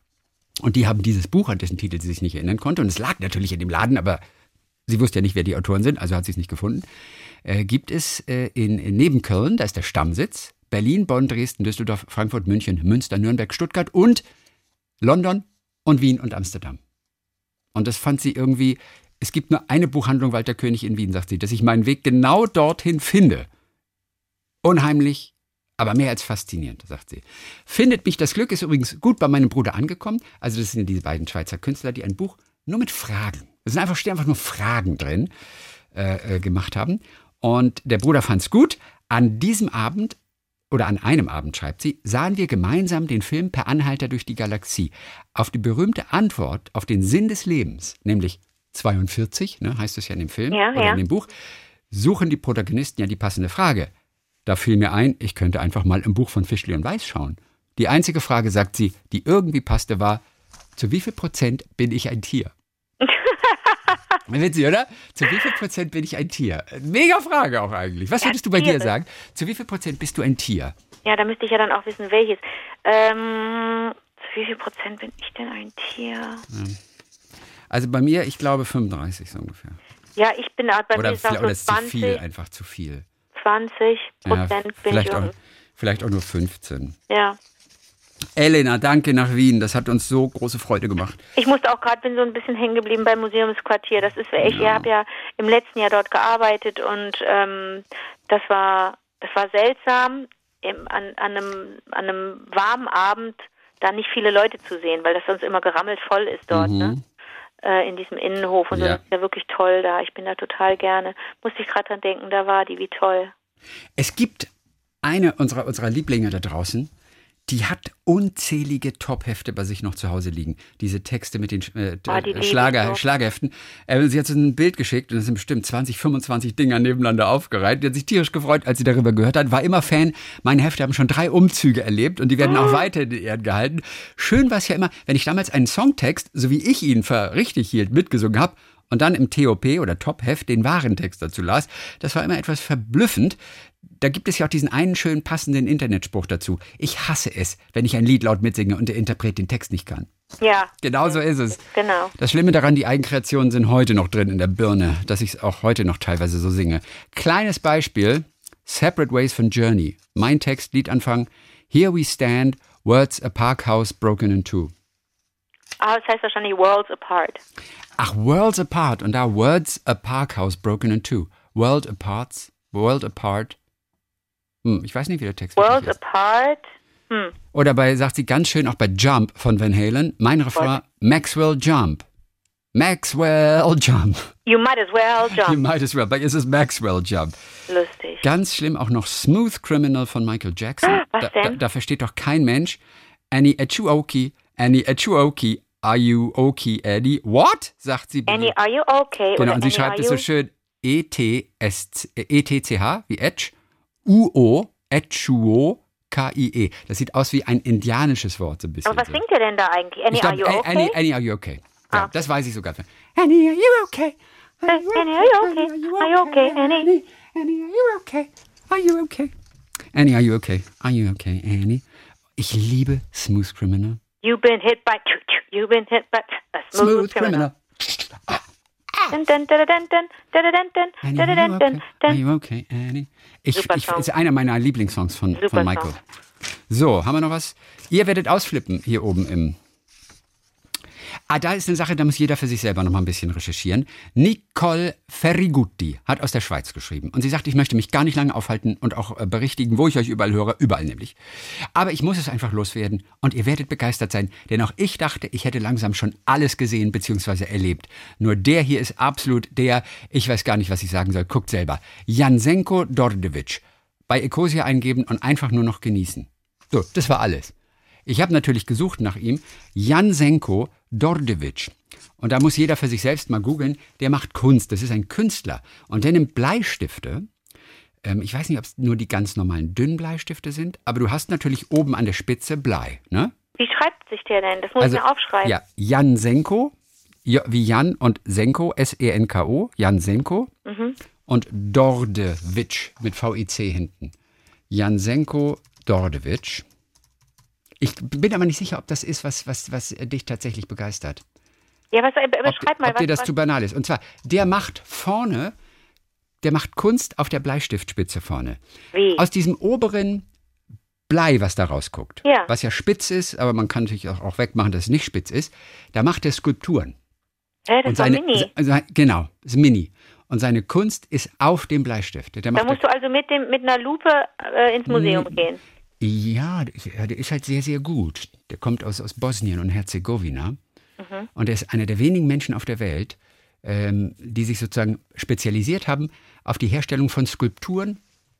und die haben dieses Buch, an dessen Titel sie sich nicht erinnern konnte, und es lag natürlich in dem Laden, aber sie wusste ja nicht, wer die Autoren sind, also hat sie es nicht gefunden. Äh, gibt es äh, in, in neben Köln, da ist der Stammsitz, Berlin, Bonn, Dresden, Düsseldorf, Frankfurt, München, Münster, Nürnberg, Stuttgart und London und Wien und Amsterdam. Und das fand sie irgendwie es gibt nur eine Buchhandlung Walter König in Wien, sagt sie, dass ich meinen Weg genau dorthin finde. Unheimlich, aber mehr als faszinierend, sagt sie. Findet mich das Glück ist übrigens gut bei meinem Bruder angekommen. Also das sind diese beiden Schweizer Künstler, die ein Buch nur mit Fragen, es sind einfach, stehen einfach nur Fragen drin, äh, äh, gemacht haben. Und der Bruder fand es gut. An diesem Abend oder an einem Abend, schreibt sie, sahen wir gemeinsam den Film Per Anhalter durch die Galaxie. Auf die berühmte Antwort auf den Sinn des Lebens, nämlich 42, ne, heißt es ja in dem Film ja, oder ja. in dem Buch, suchen die Protagonisten ja die passende Frage. Da fiel mir ein, ich könnte einfach mal im Buch von Fischli und Weiß schauen. Die einzige Frage, sagt sie, die irgendwie passte, war, zu wie viel Prozent bin ich ein Tier? [laughs] Witzig, oder? Zu wie viel Prozent bin ich ein Tier? Mega Frage auch eigentlich. Was Ja, würdest du bei dir Tiere. sagen? Zu wie viel Prozent bist du ein Tier? Ja, da müsste ich ja dann auch wissen, welches. Ähm, zu wie viel Prozent bin ich denn ein Tier? Also bei mir, ich glaube 35 so ungefähr. Ja, ich bin bei Oder, mir ist auch oder so ist zu 20, viel, einfach zu viel. 20 Ja, Prozent bin vielleicht, ich. auch, vielleicht auch nur 15. Ja. Elena, danke nach Wien. Das hat uns so große Freude gemacht. Ich musste auch gerade, bin so ein bisschen hängen geblieben beim Museumsquartier. Das ist echt, ihr habt ja im letzten Jahr dort gearbeitet und ähm, das war das war seltsam, im, an, an, einem, an einem warmen Abend da nicht viele Leute zu sehen, weil das sonst immer gerammelt voll ist dort, ne? Äh, in diesem Innenhof und so. Ja. Das ist ja wirklich toll da. Ich bin da total gerne. Musste ich gerade dran denken, da war die, wie toll. Es gibt eine unserer, unserer Lieblinge da draußen, die hat unzählige Top-Hefte bei sich noch zu Hause liegen. Diese Texte mit den äh, Ah, ich Schlager. Schlagerheften. Äh, sie hat so ein Bild geschickt und es sind bestimmt 20, 25 Dinger nebeneinander aufgereiht. Die hat sich tierisch gefreut, als sie darüber gehört hat. War immer Fan. Meine Hefte haben schon drei Umzüge erlebt und die werden Ah. auch weiter in Ehren gehalten. Schön war es ja immer, wenn ich damals einen Songtext, so wie ich ihn für richtig hielt, mitgesungen habe, und dann im TOP oder Top-Heft den wahren Text dazu las, das war immer etwas verblüffend. Da gibt es ja auch diesen einen schönen passenden Internetspruch dazu. Ich hasse es, wenn ich ein Lied laut mitsinge und der Interpret den Text nicht kann. Ja, Genau so ist es. genau. Das Schlimme daran, die Eigenkreationen sind heute noch drin in der Birne, dass ich es auch heute noch teilweise so singe. Kleines Beispiel, Separate Ways von Journey. Mein Text, Liedanfang, Here we stand, words a park house broken in two. Ah, das heißt wahrscheinlich Worlds Apart. Ach, Worlds apart und da Words a park house broken in two. World apart, world apart. Hm, ich weiß nicht, wie der Text Worlds. Apart. Hm. Oder bei, sagt sie ganz schön, auch bei Jump von Van Halen, mein Refrain, Maxwell Jump. Maxwell Jump. You might as well [laughs] You jump. might as well, bei ihr ist es Maxwell Jump. Lustig. Ganz schlimm auch noch Smooth Criminal von Michael Jackson. [gasps] Was da, da, denn? da versteht doch kein Mensch. Annie Achuoki, Annie Achuoki, are you okay, Eddie? What? sagt sie. Annie, are you okay? Genau, Oder und sie Annie, schreibt es so schön E-T-C-H, wie Edge, U-O, Echuo, K-I-E. Das sieht aus wie ein indianisches Wort, so ein bisschen. Aber was so. singt ihr denn da eigentlich? Annie, Ich are you okay? Annie, Annie, are you okay? Ja, Ah. das weiß ich sogar. Annie, are you okay? Annie, are you okay? Are you okay, Annie? Annie, are you okay? Are you okay? Annie, are you okay? Are you okay, Annie? Ich liebe Smooth Criminal. You've been hit by, you've been hit by a smooth, Smooth criminal. Dun, dun, dun, Annie, are you okay? Annie? Ich, ich, ist einer meiner Lieblingssongs von, von Michael. Song. So, haben wir noch was? Ihr werdet ausflippen hier oben im. Ah, da ist eine Sache, da muss jeder für sich selber noch mal ein bisschen recherchieren. Nicole Ferrigutti hat aus der Schweiz geschrieben. Und sie sagt, ich möchte mich gar nicht lange aufhalten und auch äh, berichtigen, wo ich euch überall höre. Überall nämlich. Aber ich muss es einfach loswerden. Und ihr werdet begeistert sein. Denn auch ich dachte, ich hätte langsam schon alles gesehen bzw. erlebt. Nur der hier ist absolut der, ich weiß gar nicht, was ich sagen soll. Guckt selber. Jansenko Dordevic. Bei Ecosia eingeben und einfach nur noch genießen. So, das war alles. Ich habe natürlich gesucht nach ihm. Jansenko Dordevic. Und da muss jeder für sich selbst mal googeln. Der macht Kunst. Das ist ein Künstler. Und der nimmt Bleistifte. Ähm, ich weiß nicht, ob es nur die ganz normalen dünnen Bleistifte sind, aber du hast natürlich oben an der Spitze Blei. Ne? Wie schreibt sich der denn? Das muss ich mir aufschreiben. Ja, Jansenko, ja, wie Jan und Senko, S-E-N-K-O, Jansenko. Mhm. Und Dordevic mit V-I-C hinten. Jansenko Dordevic. Ich bin aber nicht sicher, ob das ist, was, was, was dich tatsächlich begeistert. Ja, was, äh, Ob, beschreib mal, ob was, dir das was, zu banal ist. Und zwar, der macht vorne, der macht Kunst auf der Bleistiftspitze vorne. wie? Aus diesem oberen Blei, was da rausguckt, Ja. was ja spitz ist, aber man kann natürlich auch, auch wegmachen, dass es nicht spitz ist, da macht er Skulpturen. Hä, das ist seine, mini. se- se- genau, ist mini. Und seine Kunst ist auf dem Bleistift. Da musst du also mit, dem, mit einer Lupe äh, ins Museum gehen. Ja, der- ist halt sehr, sehr gut. Der kommt aus, aus Bosnien und Herzegowina. Mhm. Und er ist einer der wenigen Menschen auf der Welt, ähm, die sich sozusagen spezialisiert haben auf die Herstellung von Skulpturen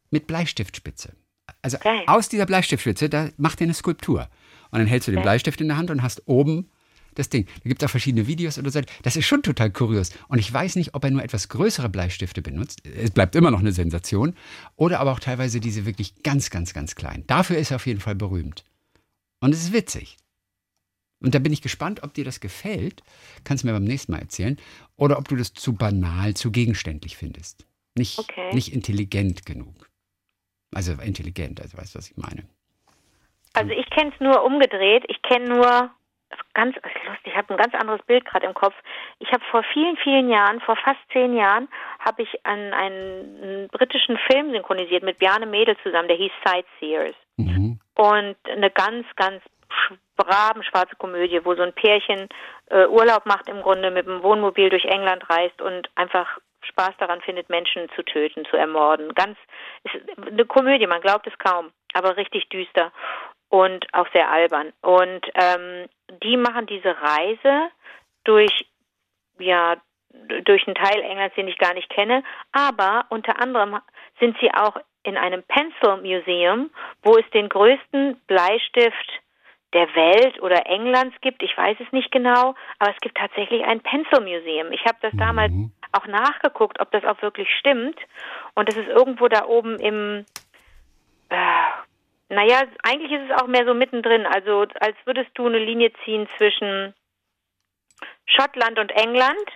mit Bleistiftspitze. Also Geil. aus dieser Bleistiftspitze, da macht er eine Skulptur. Und dann hältst du den. Bleistift in der Hand und hast oben das Ding. Da gibt es auch verschiedene Videos oder so. Das ist schon total kurios. Und ich weiß nicht, ob er nur etwas größere Bleistifte benutzt. Es bleibt immer noch eine Sensation. Oder aber auch teilweise diese wirklich ganz, ganz, ganz kleinen. Dafür ist er auf jeden Fall berühmt. Und es ist witzig. Und da bin ich gespannt, ob dir das gefällt. Kannst du mir beim nächsten Mal erzählen. Oder ob du das zu banal, zu gegenständlich findest. Nicht, Okay. nicht intelligent genug. Also intelligent, also weißt du, was ich meine. Also ich kenne es nur umgedreht. Ich kenne nur ganz lustig. Ich habe ein ganz anderes Bild gerade im Kopf. Ich habe vor vielen, vielen Jahren, vor fast zehn Jahren, habe ich an einen, einen britischen Film synchronisiert mit Bjarne Mädel zusammen. Der hieß Sightseers. Mhm. und eine ganz, ganz rabenschwarze Komödie, wo so ein Pärchen äh, Urlaub macht im Grunde mit dem Wohnmobil durch England reist und einfach Spaß daran findet, Menschen zu töten, zu ermorden. Ganz ist eine Komödie, man glaubt es kaum, aber richtig düster und auch sehr albern. Und ähm, die machen diese Reise durch ja durch einen Teil Englands, den ich gar nicht kenne, aber unter anderem sind sie auch in einem Pencil Museum, wo es den größten Bleistift der Welt oder Englands gibt. Ich weiß es nicht genau, aber es gibt tatsächlich ein Pencil Museum. Ich habe das damals Mhm. auch nachgeguckt, ob das auch wirklich stimmt. Und das ist irgendwo da oben im, äh, naja, eigentlich ist es auch mehr so mittendrin. Also als würdest du eine Linie ziehen zwischen Schottland und England.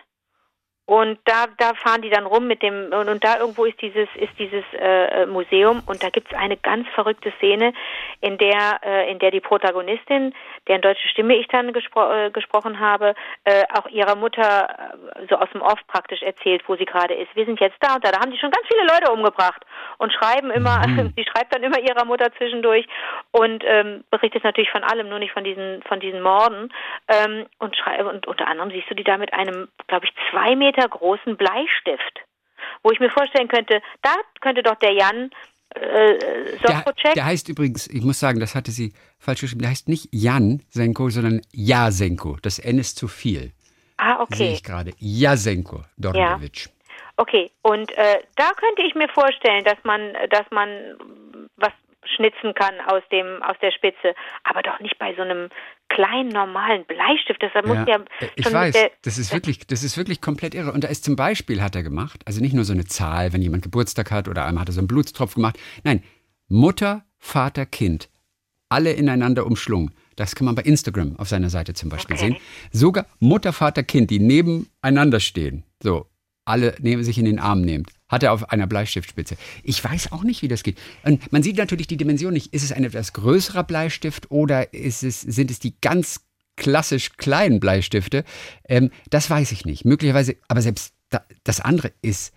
Und da, da fahren die dann rum mit dem und, und da irgendwo ist dieses ist dieses äh, Museum und da gibt's eine ganz verrückte Szene, in der äh, in der die Protagonistin, deren deutsche Stimme ich dann gespro äh, gesprochen habe, äh, auch ihrer Mutter äh, so aus dem Off praktisch erzählt, wo sie gerade ist. Wir sind jetzt da und da. Da haben die schon ganz viele Leute umgebracht und schreiben immer, Mhm. [laughs] sie schreibt dann immer ihrer Mutter zwischendurch und ähm, berichtet natürlich von allem, nur nicht von diesen von diesen Morden. Ähm, und schreibe und unter anderem siehst du die da mit einem, glaube ich, zwei Meter großen Bleistift, wo ich mir vorstellen könnte, da könnte doch der Jan äh, Der, der heißt übrigens, ich muss sagen, das hatte sie falsch geschrieben, der heißt nicht Jan Senko, sondern Jasenko. Das N ist zu viel. Ah, Sehe okay. ich gerade. Jasenko Dordovic. Okay, und äh, da könnte ich mir vorstellen, dass man, dass man schnitzen kann aus dem aus der Spitze, aber doch nicht bei so einem kleinen normalen Bleistift. Das muss ja, äh, ich weiß, das ist wirklich, das ist wirklich komplett irre. Und da ist zum Beispiel hat er gemacht, also nicht nur so eine Zahl, wenn jemand Geburtstag hat oder einmal hat er so einen Blutstropf gemacht. Nein, Mutter, Vater, Kind, alle ineinander umschlungen. Das kann man bei Instagram auf seiner Seite zum Beispiel Okay. sehen. Sogar Mutter, Vater, Kind, die nebeneinander stehen. So, alle neben sich in den Arm nehmt. Hat er auf einer Bleistiftspitze. Ich weiß auch nicht, wie das geht. Und man sieht natürlich die Dimension nicht. Ist es ein etwas größerer Bleistift oder ist es, sind es die ganz klassisch kleinen Bleistifte? Ähm, das weiß ich nicht. Möglicherweise, aber selbst da, das andere ist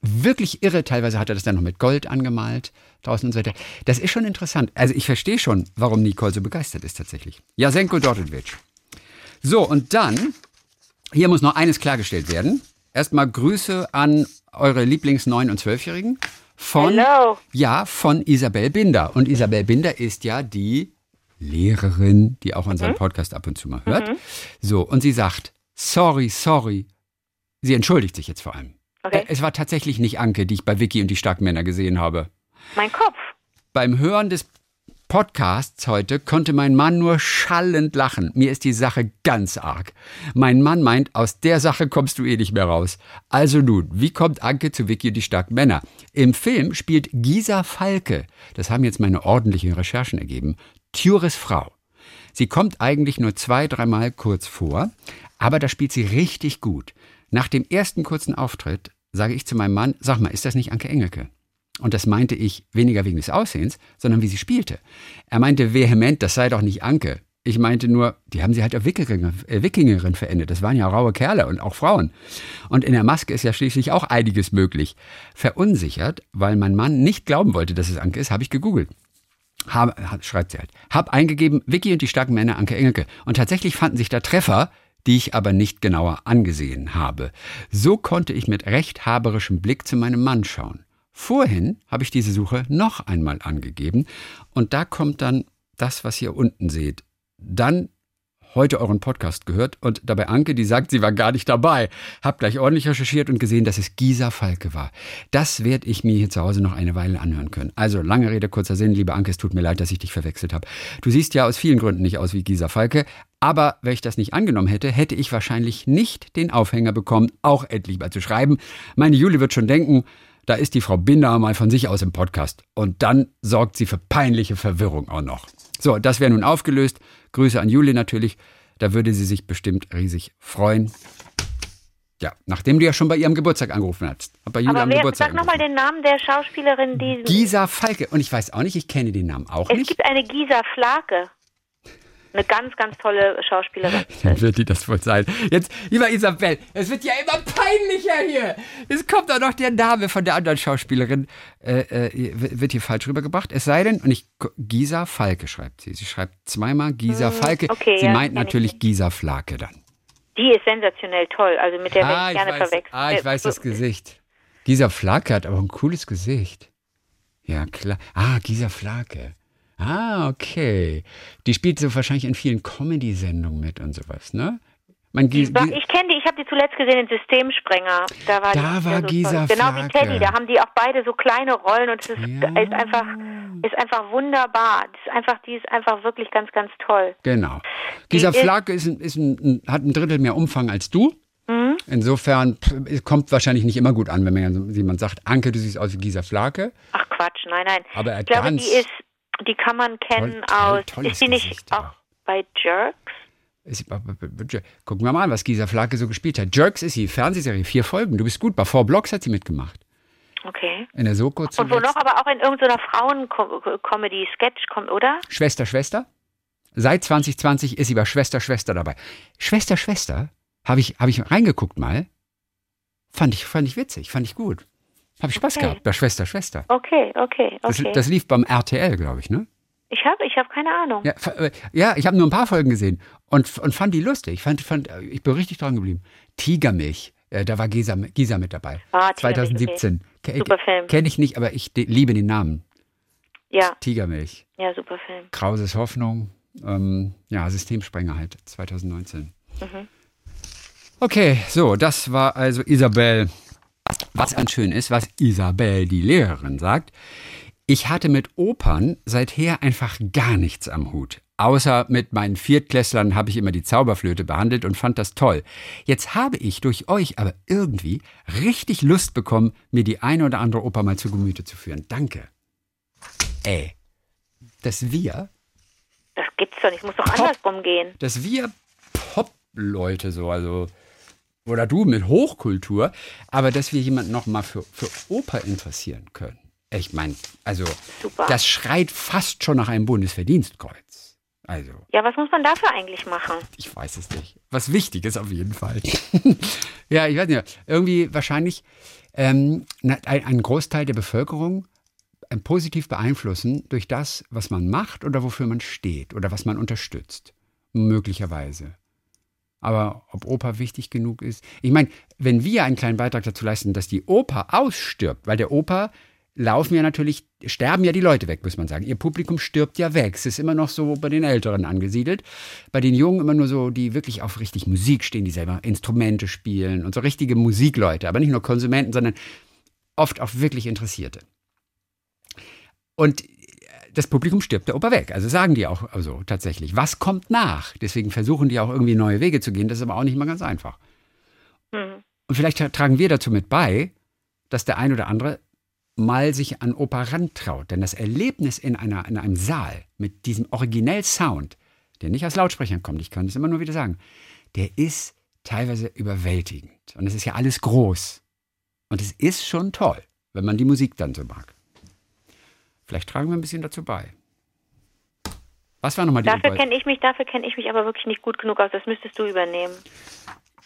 wirklich irre. Teilweise hat er das dann noch mit Gold angemalt draußen und so weiter. Das ist schon interessant. Also ich verstehe schon, warum Nicole so begeistert ist tatsächlich. Jasenko Dortovic. So, und dann, hier muss noch eines klargestellt werden. Erstmal Grüße an eure Lieblings-9- und 12-Jährigen von, Hello. ja, von Isabel Binder. Und Isabel Binder ist ja die Lehrerin, die auch unseren Podcast ab und zu mal hört. So, und sie sagt, sorry, sorry. Sie entschuldigt sich jetzt vor allem. Okay. Äh, Es war tatsächlich nicht Anke, die ich bei Vicky und die starken Männer gesehen habe. mein Kopf. Beim Hören des Podcasts heute konnte mein Mann nur schallend lachen. Mir ist die Sache ganz arg. Mein Mann meint, aus der Sache kommst du eh nicht mehr raus. Also nun, wie kommt Anke zu Vicky die starken Männer? Im Film spielt Gisa Falke, das haben jetzt meine ordentlichen Recherchen ergeben, Tjures Frau. Sie kommt eigentlich nur zwei, dreimal kurz vor, aber da spielt sie richtig gut. Nach dem ersten kurzen Auftritt sage ich zu meinem Mann, sag mal, ist das nicht Anke Engelke? Und das meinte ich weniger wegen des Aussehens, sondern wie sie spielte. Er meinte vehement, das sei doch nicht Anke. Ich meinte nur, die haben sie halt auf Wikingerin, äh, Wikingerin verendet. Das waren ja raue Kerle und auch Frauen. Und in der Maske ist ja schließlich auch einiges möglich. Verunsichert, weil mein Mann nicht glauben wollte, dass es Anke ist, habe ich gegoogelt. Hab, hat- schreibt sie halt. Hab eingegeben, Vicky und die starken Männer Anke Engelke. Und tatsächlich fanden sich da Treffer, die ich aber nicht genauer angesehen habe. So konnte ich mit recht haberischem Blick zu meinem Mann schauen. Vorhin habe ich diese Suche noch einmal angegeben und da kommt dann das, was ihr unten seht. Dann heute euren Podcast gehört und dabei Anke, die sagt, sie war gar nicht dabei. Hab gleich ordentlich recherchiert und gesehen, dass es Gisa Falke war. Das werde ich mir hier zu Hause noch eine Weile anhören können. Also, lange Rede, kurzer Sinn, liebe Anke, es tut mir leid, dass ich dich verwechselt habe. Du siehst ja aus vielen Gründen nicht aus wie Gisa Falke, Aber wenn ich das nicht angenommen hätte, hätte ich wahrscheinlich nicht den Aufhänger bekommen, auch endlich mal zu schreiben. Meine Juli wird schon denken, da ist die Frau Binder mal von sich aus im Podcast. Und dann sorgt sie für peinliche Verwirrung auch noch. So, das wäre nun aufgelöst. Grüße an Juli natürlich. Da würde sie sich bestimmt riesig freuen. Ja, nachdem du ja schon bei ihrem Geburtstag angerufen hast. Bei Juli Aber am wer, Geburtstag sag nochmal den Namen der Schauspielerin, die. Gisa Falke. Und ich weiß auch nicht, ich kenne den Namen auch es nicht. gibt eine Gisa Flake. Eine ganz, ganz tolle Schauspielerin. [laughs] Dann wird die das wohl sein. Jetzt, lieber Isabel, es wird ja immer peinlicher hier. Es kommt auch noch der Name von der anderen Schauspielerin, äh, äh, wird hier falsch rübergebracht. Es sei denn, und ich, Gisa Falke schreibt sie. Sie schreibt zweimal Gisa Falke. Hm, okay, sie ja, meint natürlich. Gisa Flake dann. Die ist sensationell toll. Also mit der werde Ah, ich ich gerne weiß, verwechseln. ah, ich Äh, weiß das Gesicht. Gisa Flake hat aber ein cooles Gesicht. Ja, klar. Ah, Gisa Flake. Ah, okay. Die spielt so wahrscheinlich in vielen Comedy-Sendungen mit und sowas, ne? Man, Gi- Doch, Gi- Ich kenne die, ich habe die zuletzt gesehen in Systemsprenger. Da war, Da die war so Gisa toll. Genau wie Teddy, da haben die auch beide so kleine Rollen und es ist, Ja. ist einfach ist einfach wunderbar. Das ist einfach, die ist einfach wirklich ganz, ganz toll. Genau. Gisa ist- Flake ist, ein, ist ein, hat ein Drittel mehr Umfang als du. Mhm. Insofern kommt wahrscheinlich nicht immer gut an, wenn man jemand sagt, Anke, du siehst aus wie Gisa Flake. Ach Quatsch, nein, nein. Aber er ich glaube, die ist, die kann man kennen Toll, toll, aus. ist die nicht Gesicht auch bei Jerks? Ist- Gucken wir mal an, was Gisa Flake so gespielt hat. Jerks ist sie, Fernsehserie, vier Folgen. Du bist gut. Bei Four Blocks hat sie mitgemacht. Okay. In der Soko Und wo zuletzt. noch, aber auch in irgendeiner Frauen-Comedy, Sketch, oder? Schwester, Schwester. Seit 2020 ist sie bei Schwester, Schwester dabei. Schwester, Schwester, habe ich, hab ich reingeguckt mal. Fand ich, fand ich witzig, fand ich gut. Habe ich Spaß Okay. gehabt bei Schwester, Schwester. Okay, okay, Das, okay. das lief beim RTL, glaube ich, ne? ich habe ich hab keine Ahnung. Ja, äh, ja ich habe nur ein paar Folgen gesehen und, und fand die lustig. Fand, fand, äh, ich bin richtig dran geblieben. Tigermilch, äh, da war Gisa, Gisa mit dabei. Ah, Tigermilch, 2017. Ke- Super Film. Kenne ich nicht, aber ich de- liebe den Namen. Ja, Tigermilch. ja, super Film. Krauses Hoffnung. Ähm, ja, Systemsprenger halt, 2019. Mhm. Okay, so, das war also Isabel. Was ganz schön ist, was Isabel, die Lehrerin, sagt. Ich hatte mit Opern seither einfach gar nichts am Hut. Außer mit meinen Viertklässlern habe ich immer die Zauberflöte behandelt und fand das toll. Jetzt habe ich durch euch aber irgendwie richtig Lust bekommen, mir die eine oder andere Oper mal zu Gemüte zu führen. Danke. Ey, dass wir Das gibt's doch nicht. Muss doch Pop. andersrum gehen. dass wir Pop-Leute so, also oder du mit Hochkultur, aber dass wir jemanden noch mal für, für Oper interessieren können. Ich meine, also Super. das schreit fast schon nach einem Bundesverdienstkreuz. Also, Ja, was muss man dafür eigentlich machen? ich weiß es nicht. Was wichtig ist auf jeden Fall. [laughs] ja, ich weiß nicht. Irgendwie wahrscheinlich ähm, na, ein, ein Großteil der Bevölkerung ähm, positiv beeinflussen durch das, was man macht oder wofür man steht oder was man unterstützt. Möglicherweise. Aber ob Oper wichtig genug ist? Ich meine, wenn wir einen kleinen Beitrag dazu leisten, dass die Oper ausstirbt, weil der Oper laufen ja natürlich, sterben ja die Leute weg, muss man sagen. Ihr Publikum stirbt ja weg. Es ist immer noch so bei den Älteren angesiedelt. Bei den Jungen immer nur so, die wirklich auf richtig Musik stehen, die selber Instrumente spielen und so richtige Musikleute. Aber nicht nur Konsumenten, sondern oft auch wirklich Interessierte. Und das Publikum stirbt der Oper weg. Also sagen die auch also tatsächlich. Was kommt nach? Deswegen versuchen die auch irgendwie neue Wege zu gehen. Das ist aber auch nicht mal ganz einfach. Hm. Und vielleicht tragen wir dazu mit bei, dass der ein oder andere mal sich an Oper rantraut. Denn das Erlebnis in, einer, in einem Saal mit diesem originell Sound, der nicht aus Lautsprechern kommt, ich kann das immer nur wieder sagen, der ist teilweise überwältigend. Und es ist ja alles groß. Und es ist schon toll, wenn man die Musik dann so mag. Vielleicht tragen wir ein bisschen dazu bei. Was war nochmal die Dafür kenne ich mich, dafür kenne ich mich aber wirklich nicht gut genug aus. Das müsstest du übernehmen.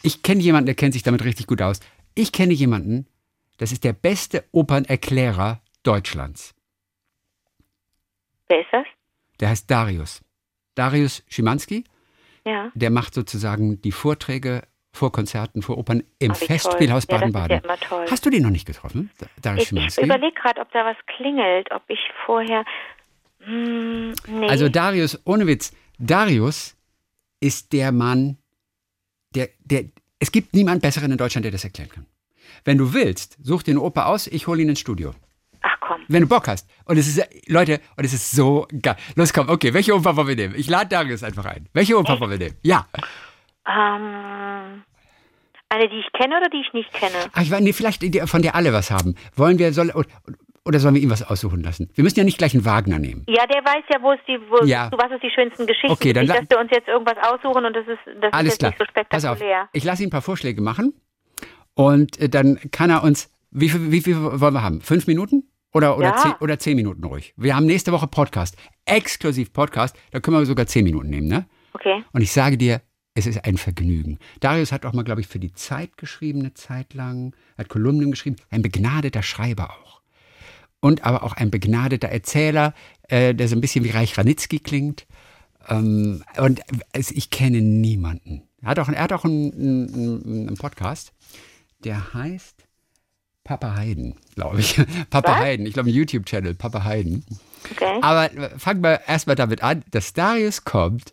Ich kenne jemanden, der kennt sich damit richtig gut aus. Ich kenne jemanden, das ist der beste Opernerklärer Deutschlands. Wer ist das? Der heißt Darius. Darius Schimanski. Ja. Der macht sozusagen die Vorträge vor Konzerten, vor Opern im wie Festspielhaus Baden-Baden. ja. Hast du den noch nicht getroffen, Da- Darius Ich, überlege gerade, ob da was klingelt, ob ich vorher. Hm, nee. Also Darius, ohne Witz, Darius ist der Mann, der, der, es gibt niemand Besseren in Deutschland, der das erklären kann. Wenn du willst, such dir eine Oper aus, ich hole ihn ins Studio. Ach komm. komm. Wenn du Bock hast. Und es ist, Leute, und es ist so geil. Los, komm, okay, welche Oper wollen wir nehmen? Ich lade Darius einfach ein. Welche Oper wollen wir nehmen? Ja. Ähm, eine, die ich kenne oder die ich nicht kenne? Ach, ich weiß, nee, vielleicht von der alle was haben. Wollen wir, soll, oder, sollen wir ihm was aussuchen lassen? Wir müssen ja nicht gleich einen Wagner nehmen. Ja, der weiß ja, wo es die, wo, Ja. was ist die schönsten Geschichten. Okay, dann dass wir uns jetzt irgendwas aussuchen und das ist, das Alles ist klar. nicht so Pass auf. spektakulär. Ich lasse ihm ein paar Vorschläge machen. Und äh, dann kann er uns, wie viel, wie viel wollen wir haben? Fünf Minuten? Oder, oder, Ja. zehn, oder zehn Minuten ruhig. Wir haben nächste Woche Podcast. Exklusiv Podcast. Da können wir sogar zehn Minuten nehmen, ne? Okay. Und ich sage dir, es ist ein Vergnügen. Darius hat auch mal, glaube ich, für die Zeit geschrieben, eine Zeit lang, hat Kolumnen geschrieben, ein begnadeter Schreiber auch. Und aber auch ein begnadeter Erzähler, äh, der so ein bisschen wie Reich Ranitzky klingt. Ähm, und es, ich kenne niemanden. Er hat auch, er hat auch einen, einen, einen Podcast, der heißt Papa Heiden, glaube ich. [laughs] Papa Was? Heiden, ich glaube, ein YouTube-Channel, Papa Heiden. Okay. Aber äh, fangen wir erstmal damit an, dass Darius kommt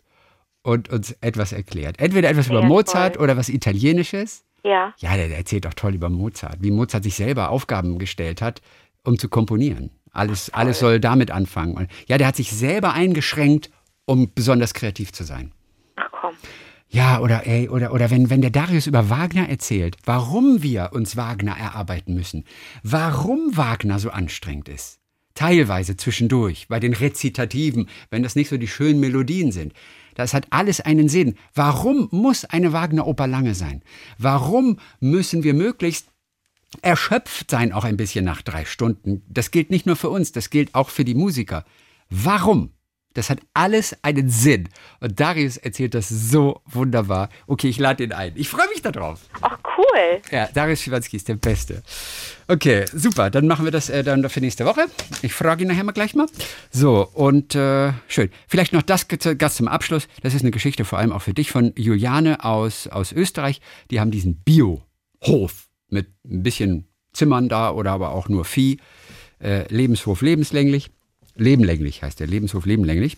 und uns etwas erklärt. Entweder etwas über Ja, Mozart toll. oder was Italienisches. ja. Ja, der, der erzählt doch toll über Mozart, wie Mozart sich selber Aufgaben gestellt hat, um zu komponieren. Alles, alles soll damit anfangen. Und ja, der hat sich selber eingeschränkt, um besonders kreativ zu sein. Ach komm. Ja, oder ey, oder, oder wenn, wenn der Darius über Wagner erzählt, warum wir uns Wagner erarbeiten müssen, warum Wagner so anstrengend ist. Teilweise zwischendurch, bei den Rezitativen, wenn das nicht so die schönen Melodien sind. Das hat alles einen Sinn. Warum muss eine Wagner-Oper lange sein? Warum müssen wir möglichst erschöpft sein, auch ein bisschen nach drei Stunden? Das gilt nicht nur für uns, das gilt auch für die Musiker. Warum? Das hat alles einen Sinn. Und Darius erzählt das so wunderbar. Okay, ich lade ihn ein. Ich freue mich darauf. Ach cool. Ja, Darius Schiwanski ist der Beste. Okay, super. Dann machen wir das äh, dann für nächste Woche. Ich frage ihn nachher mal gleich mal. So, und äh, schön. Vielleicht noch das ganz zum Abschluss. Das ist eine Geschichte vor allem auch für dich von Juliane aus, aus Österreich. Die haben diesen Bio-Hof mit ein bisschen Zimmern da oder aber auch nur Vieh. Äh, Lebenshof lebenslänglich. Lebenlänglich heißt der. Lebenshof lebenlänglich.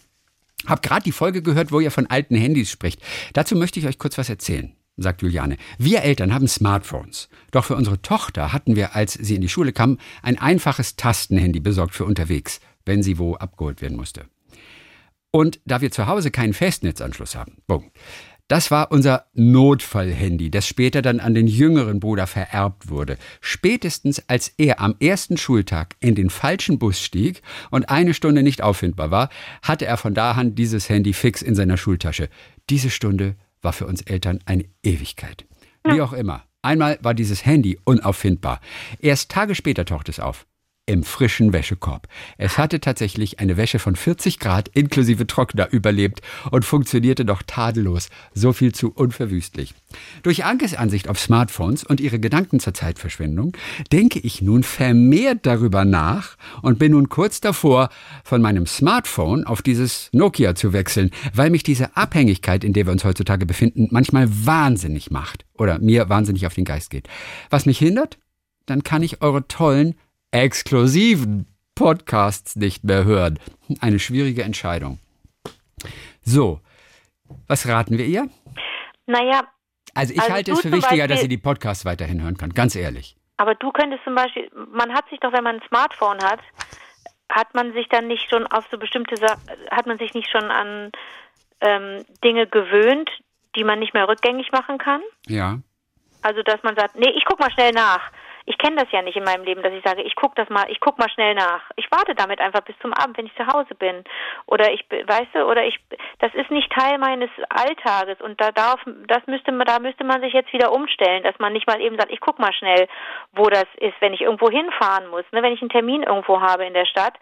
Hab gerade die Folge gehört, wo ihr von alten Handys spricht. Dazu möchte ich euch kurz was erzählen, sagt Juliane. Wir Eltern haben Smartphones. Doch für unsere Tochter hatten wir, als sie in die Schule kam, ein einfaches Tastenhandy besorgt für unterwegs, wenn sie wo abgeholt werden musste. Und da wir zu Hause keinen Festnetzanschluss haben, boom, das war unser Notfallhandy, das später dann an den jüngeren Bruder vererbt wurde. Spätestens als er am ersten Schultag in den falschen Bus stieg und eine Stunde nicht auffindbar war, hatte er von da an dieses Handy fix in seiner Schultasche. Diese Stunde war für uns Eltern eine Ewigkeit. Wie auch immer. Einmal war dieses Handy unauffindbar. Erst Tage später tauchte es auf. Im frischen Wäschekorb. Es hatte tatsächlich eine Wäsche von 40 Grad inklusive Trockner überlebt und funktionierte noch tadellos. So viel zu unverwüstlich. Durch Ankes Ansicht auf Smartphones und ihre Gedanken zur Zeitverschwendung denke ich nun vermehrt darüber nach und bin nun kurz davor, von meinem Smartphone auf dieses Nokia zu wechseln, weil mich diese Abhängigkeit, in der wir uns heutzutage befinden, manchmal wahnsinnig macht oder mir wahnsinnig auf den Geist geht. Was mich hindert? Dann kann ich eure tollen exklusiven Podcasts nicht mehr hören. Eine schwierige Entscheidung. So, was raten wir ihr? Naja, Also ich Also halte es für wichtiger, dass Beispiel- sie die Podcasts weiterhin hören kann, ganz ehrlich. aber du könntest zum Beispiel, man hat sich doch, wenn man ein Smartphone hat, hat man sich dann nicht schon auf so bestimmte hat man sich nicht schon an ähm, Dinge gewöhnt, die man nicht mehr rückgängig machen kann? Ja. Also dass man sagt, nee, ich guck mal schnell nach. Ich kenne das ja nicht in meinem Leben, dass ich sage, ich guck das mal, ich guck mal schnell nach. Ich warte damit einfach bis zum Abend, wenn ich zu Hause bin. Oder ich, weißt du, oder ich, das ist nicht Teil meines Alltages und da darf, das müsste man, da müsste man sich jetzt wieder umstellen, dass man nicht mal eben sagt, ich guck mal schnell, wo das ist, wenn ich irgendwo hinfahren muss. Ne? Wenn ich einen Termin irgendwo habe in der Stadt,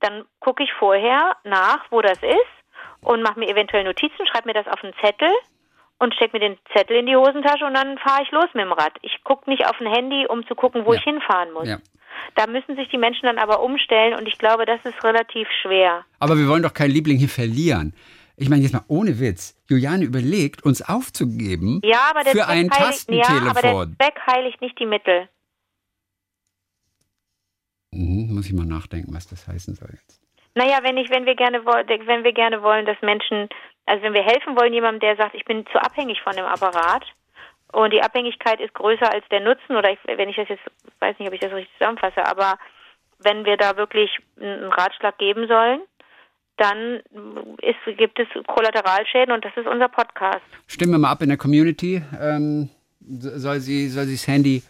dann gucke ich vorher nach, wo das ist und mache mir eventuell Notizen, schreibe mir das auf einen Zettel und steck mir den Zettel in die Hosentasche und dann fahre ich los mit dem Rad. Ich gucke nicht auf ein Handy, um zu gucken, wo Ja. ich hinfahren muss. Ja. Da müssen sich die Menschen dann aber umstellen und ich glaube, das ist relativ schwer. Aber wir wollen doch keinen Liebling hier verlieren. Ich meine jetzt mal ohne Witz. Juliane überlegt, uns aufzugeben Ja, aber der für ein heiligt, ja, aber der Tastentelefon. Zweck heiligt nicht die Mittel. Mhm, muss ich mal nachdenken, was das heißen soll jetzt. Naja, wenn ich, wenn wir gerne wollen, wenn wir gerne wollen, dass Menschen, also wenn wir helfen wollen, jemandem, der sagt, ich bin zu abhängig von dem Apparat und die Abhängigkeit ist größer als der Nutzen, oder ich, wenn ich das jetzt, weiß nicht, ob ich das richtig zusammenfasse, aber wenn wir da wirklich einen Ratschlag geben sollen, dann ist, gibt es Kollateralschäden und das ist unser Podcast. Stimmen wir mal ab in der Community. Ähm, soll, sie, soll sie das Handy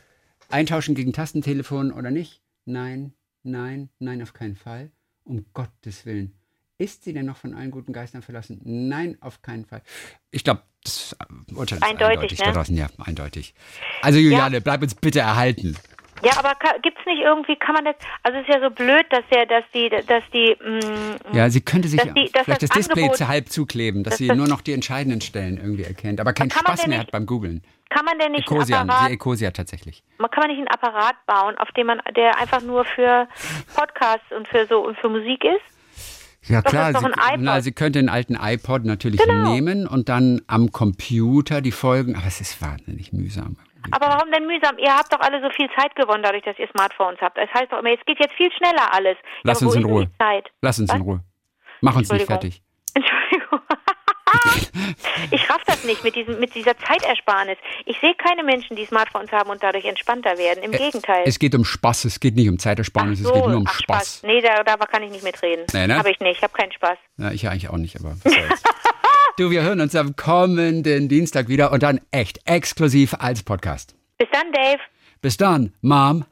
eintauschen gegen Tastentelefon oder nicht? Nein, nein, nein, auf keinen Fall. Um Gottes Willen. Ist sie denn noch von allen guten Geistern verlassen? Nein, auf keinen Fall. Ich glaube, das Urteil ist eindeutig, eindeutig ne? da draußen. Ja, eindeutig. Also Juliane, ja. bleib uns bitte erhalten. Ja, aber gibt es nicht irgendwie, kann man das, also es ist ja so blöd, dass ja, dass die, dass die, mh, mm, Ja, sie könnte sich die, vielleicht das, das Display zu halb zukleben, dass, dass sie das, nur noch die entscheidenden Stellen irgendwie erkennt, aber keinen Spaß mehr nicht, hat beim Googlen. Kann man denn nicht Ecosia, ein Apparat, Ecosia tatsächlich. Man kann man nicht einen Apparat bauen, auf dem man, der einfach nur für Podcasts und für so und für Musik ist? Ja Doch klar, sie, na, sie könnte einen alten iPod natürlich genau. nehmen und dann am Computer die Folgen, aber es ist wahnsinnig mühsam. Aber warum denn mühsam? Ihr habt doch alle so viel Zeit gewonnen, dadurch, dass ihr Smartphones habt. Das heißt doch immer, es geht jetzt viel schneller alles. Lass ja, uns in Ruhe. Lass uns Was? in Ruhe. Mach uns nicht fertig. Entschuldigung. Ich raff das nicht mit, diesem, mit dieser Zeitersparnis. Ich sehe keine Menschen, die Smartphones haben und dadurch entspannter werden. Im äh, Gegenteil. Es geht um Spaß, es geht nicht um Zeitersparnis, so, es geht nur um ach, Spaß. Spaß. Nee, da, da kann ich nicht mitreden. Nee, ne? Habe ich nicht, ich habe keinen Spaß. Ja, ich eigentlich auch nicht, aber [laughs] du, wir hören uns am kommenden Dienstag wieder und dann echt exklusiv als Podcast. Bis dann, Dave. Bis dann, Mom.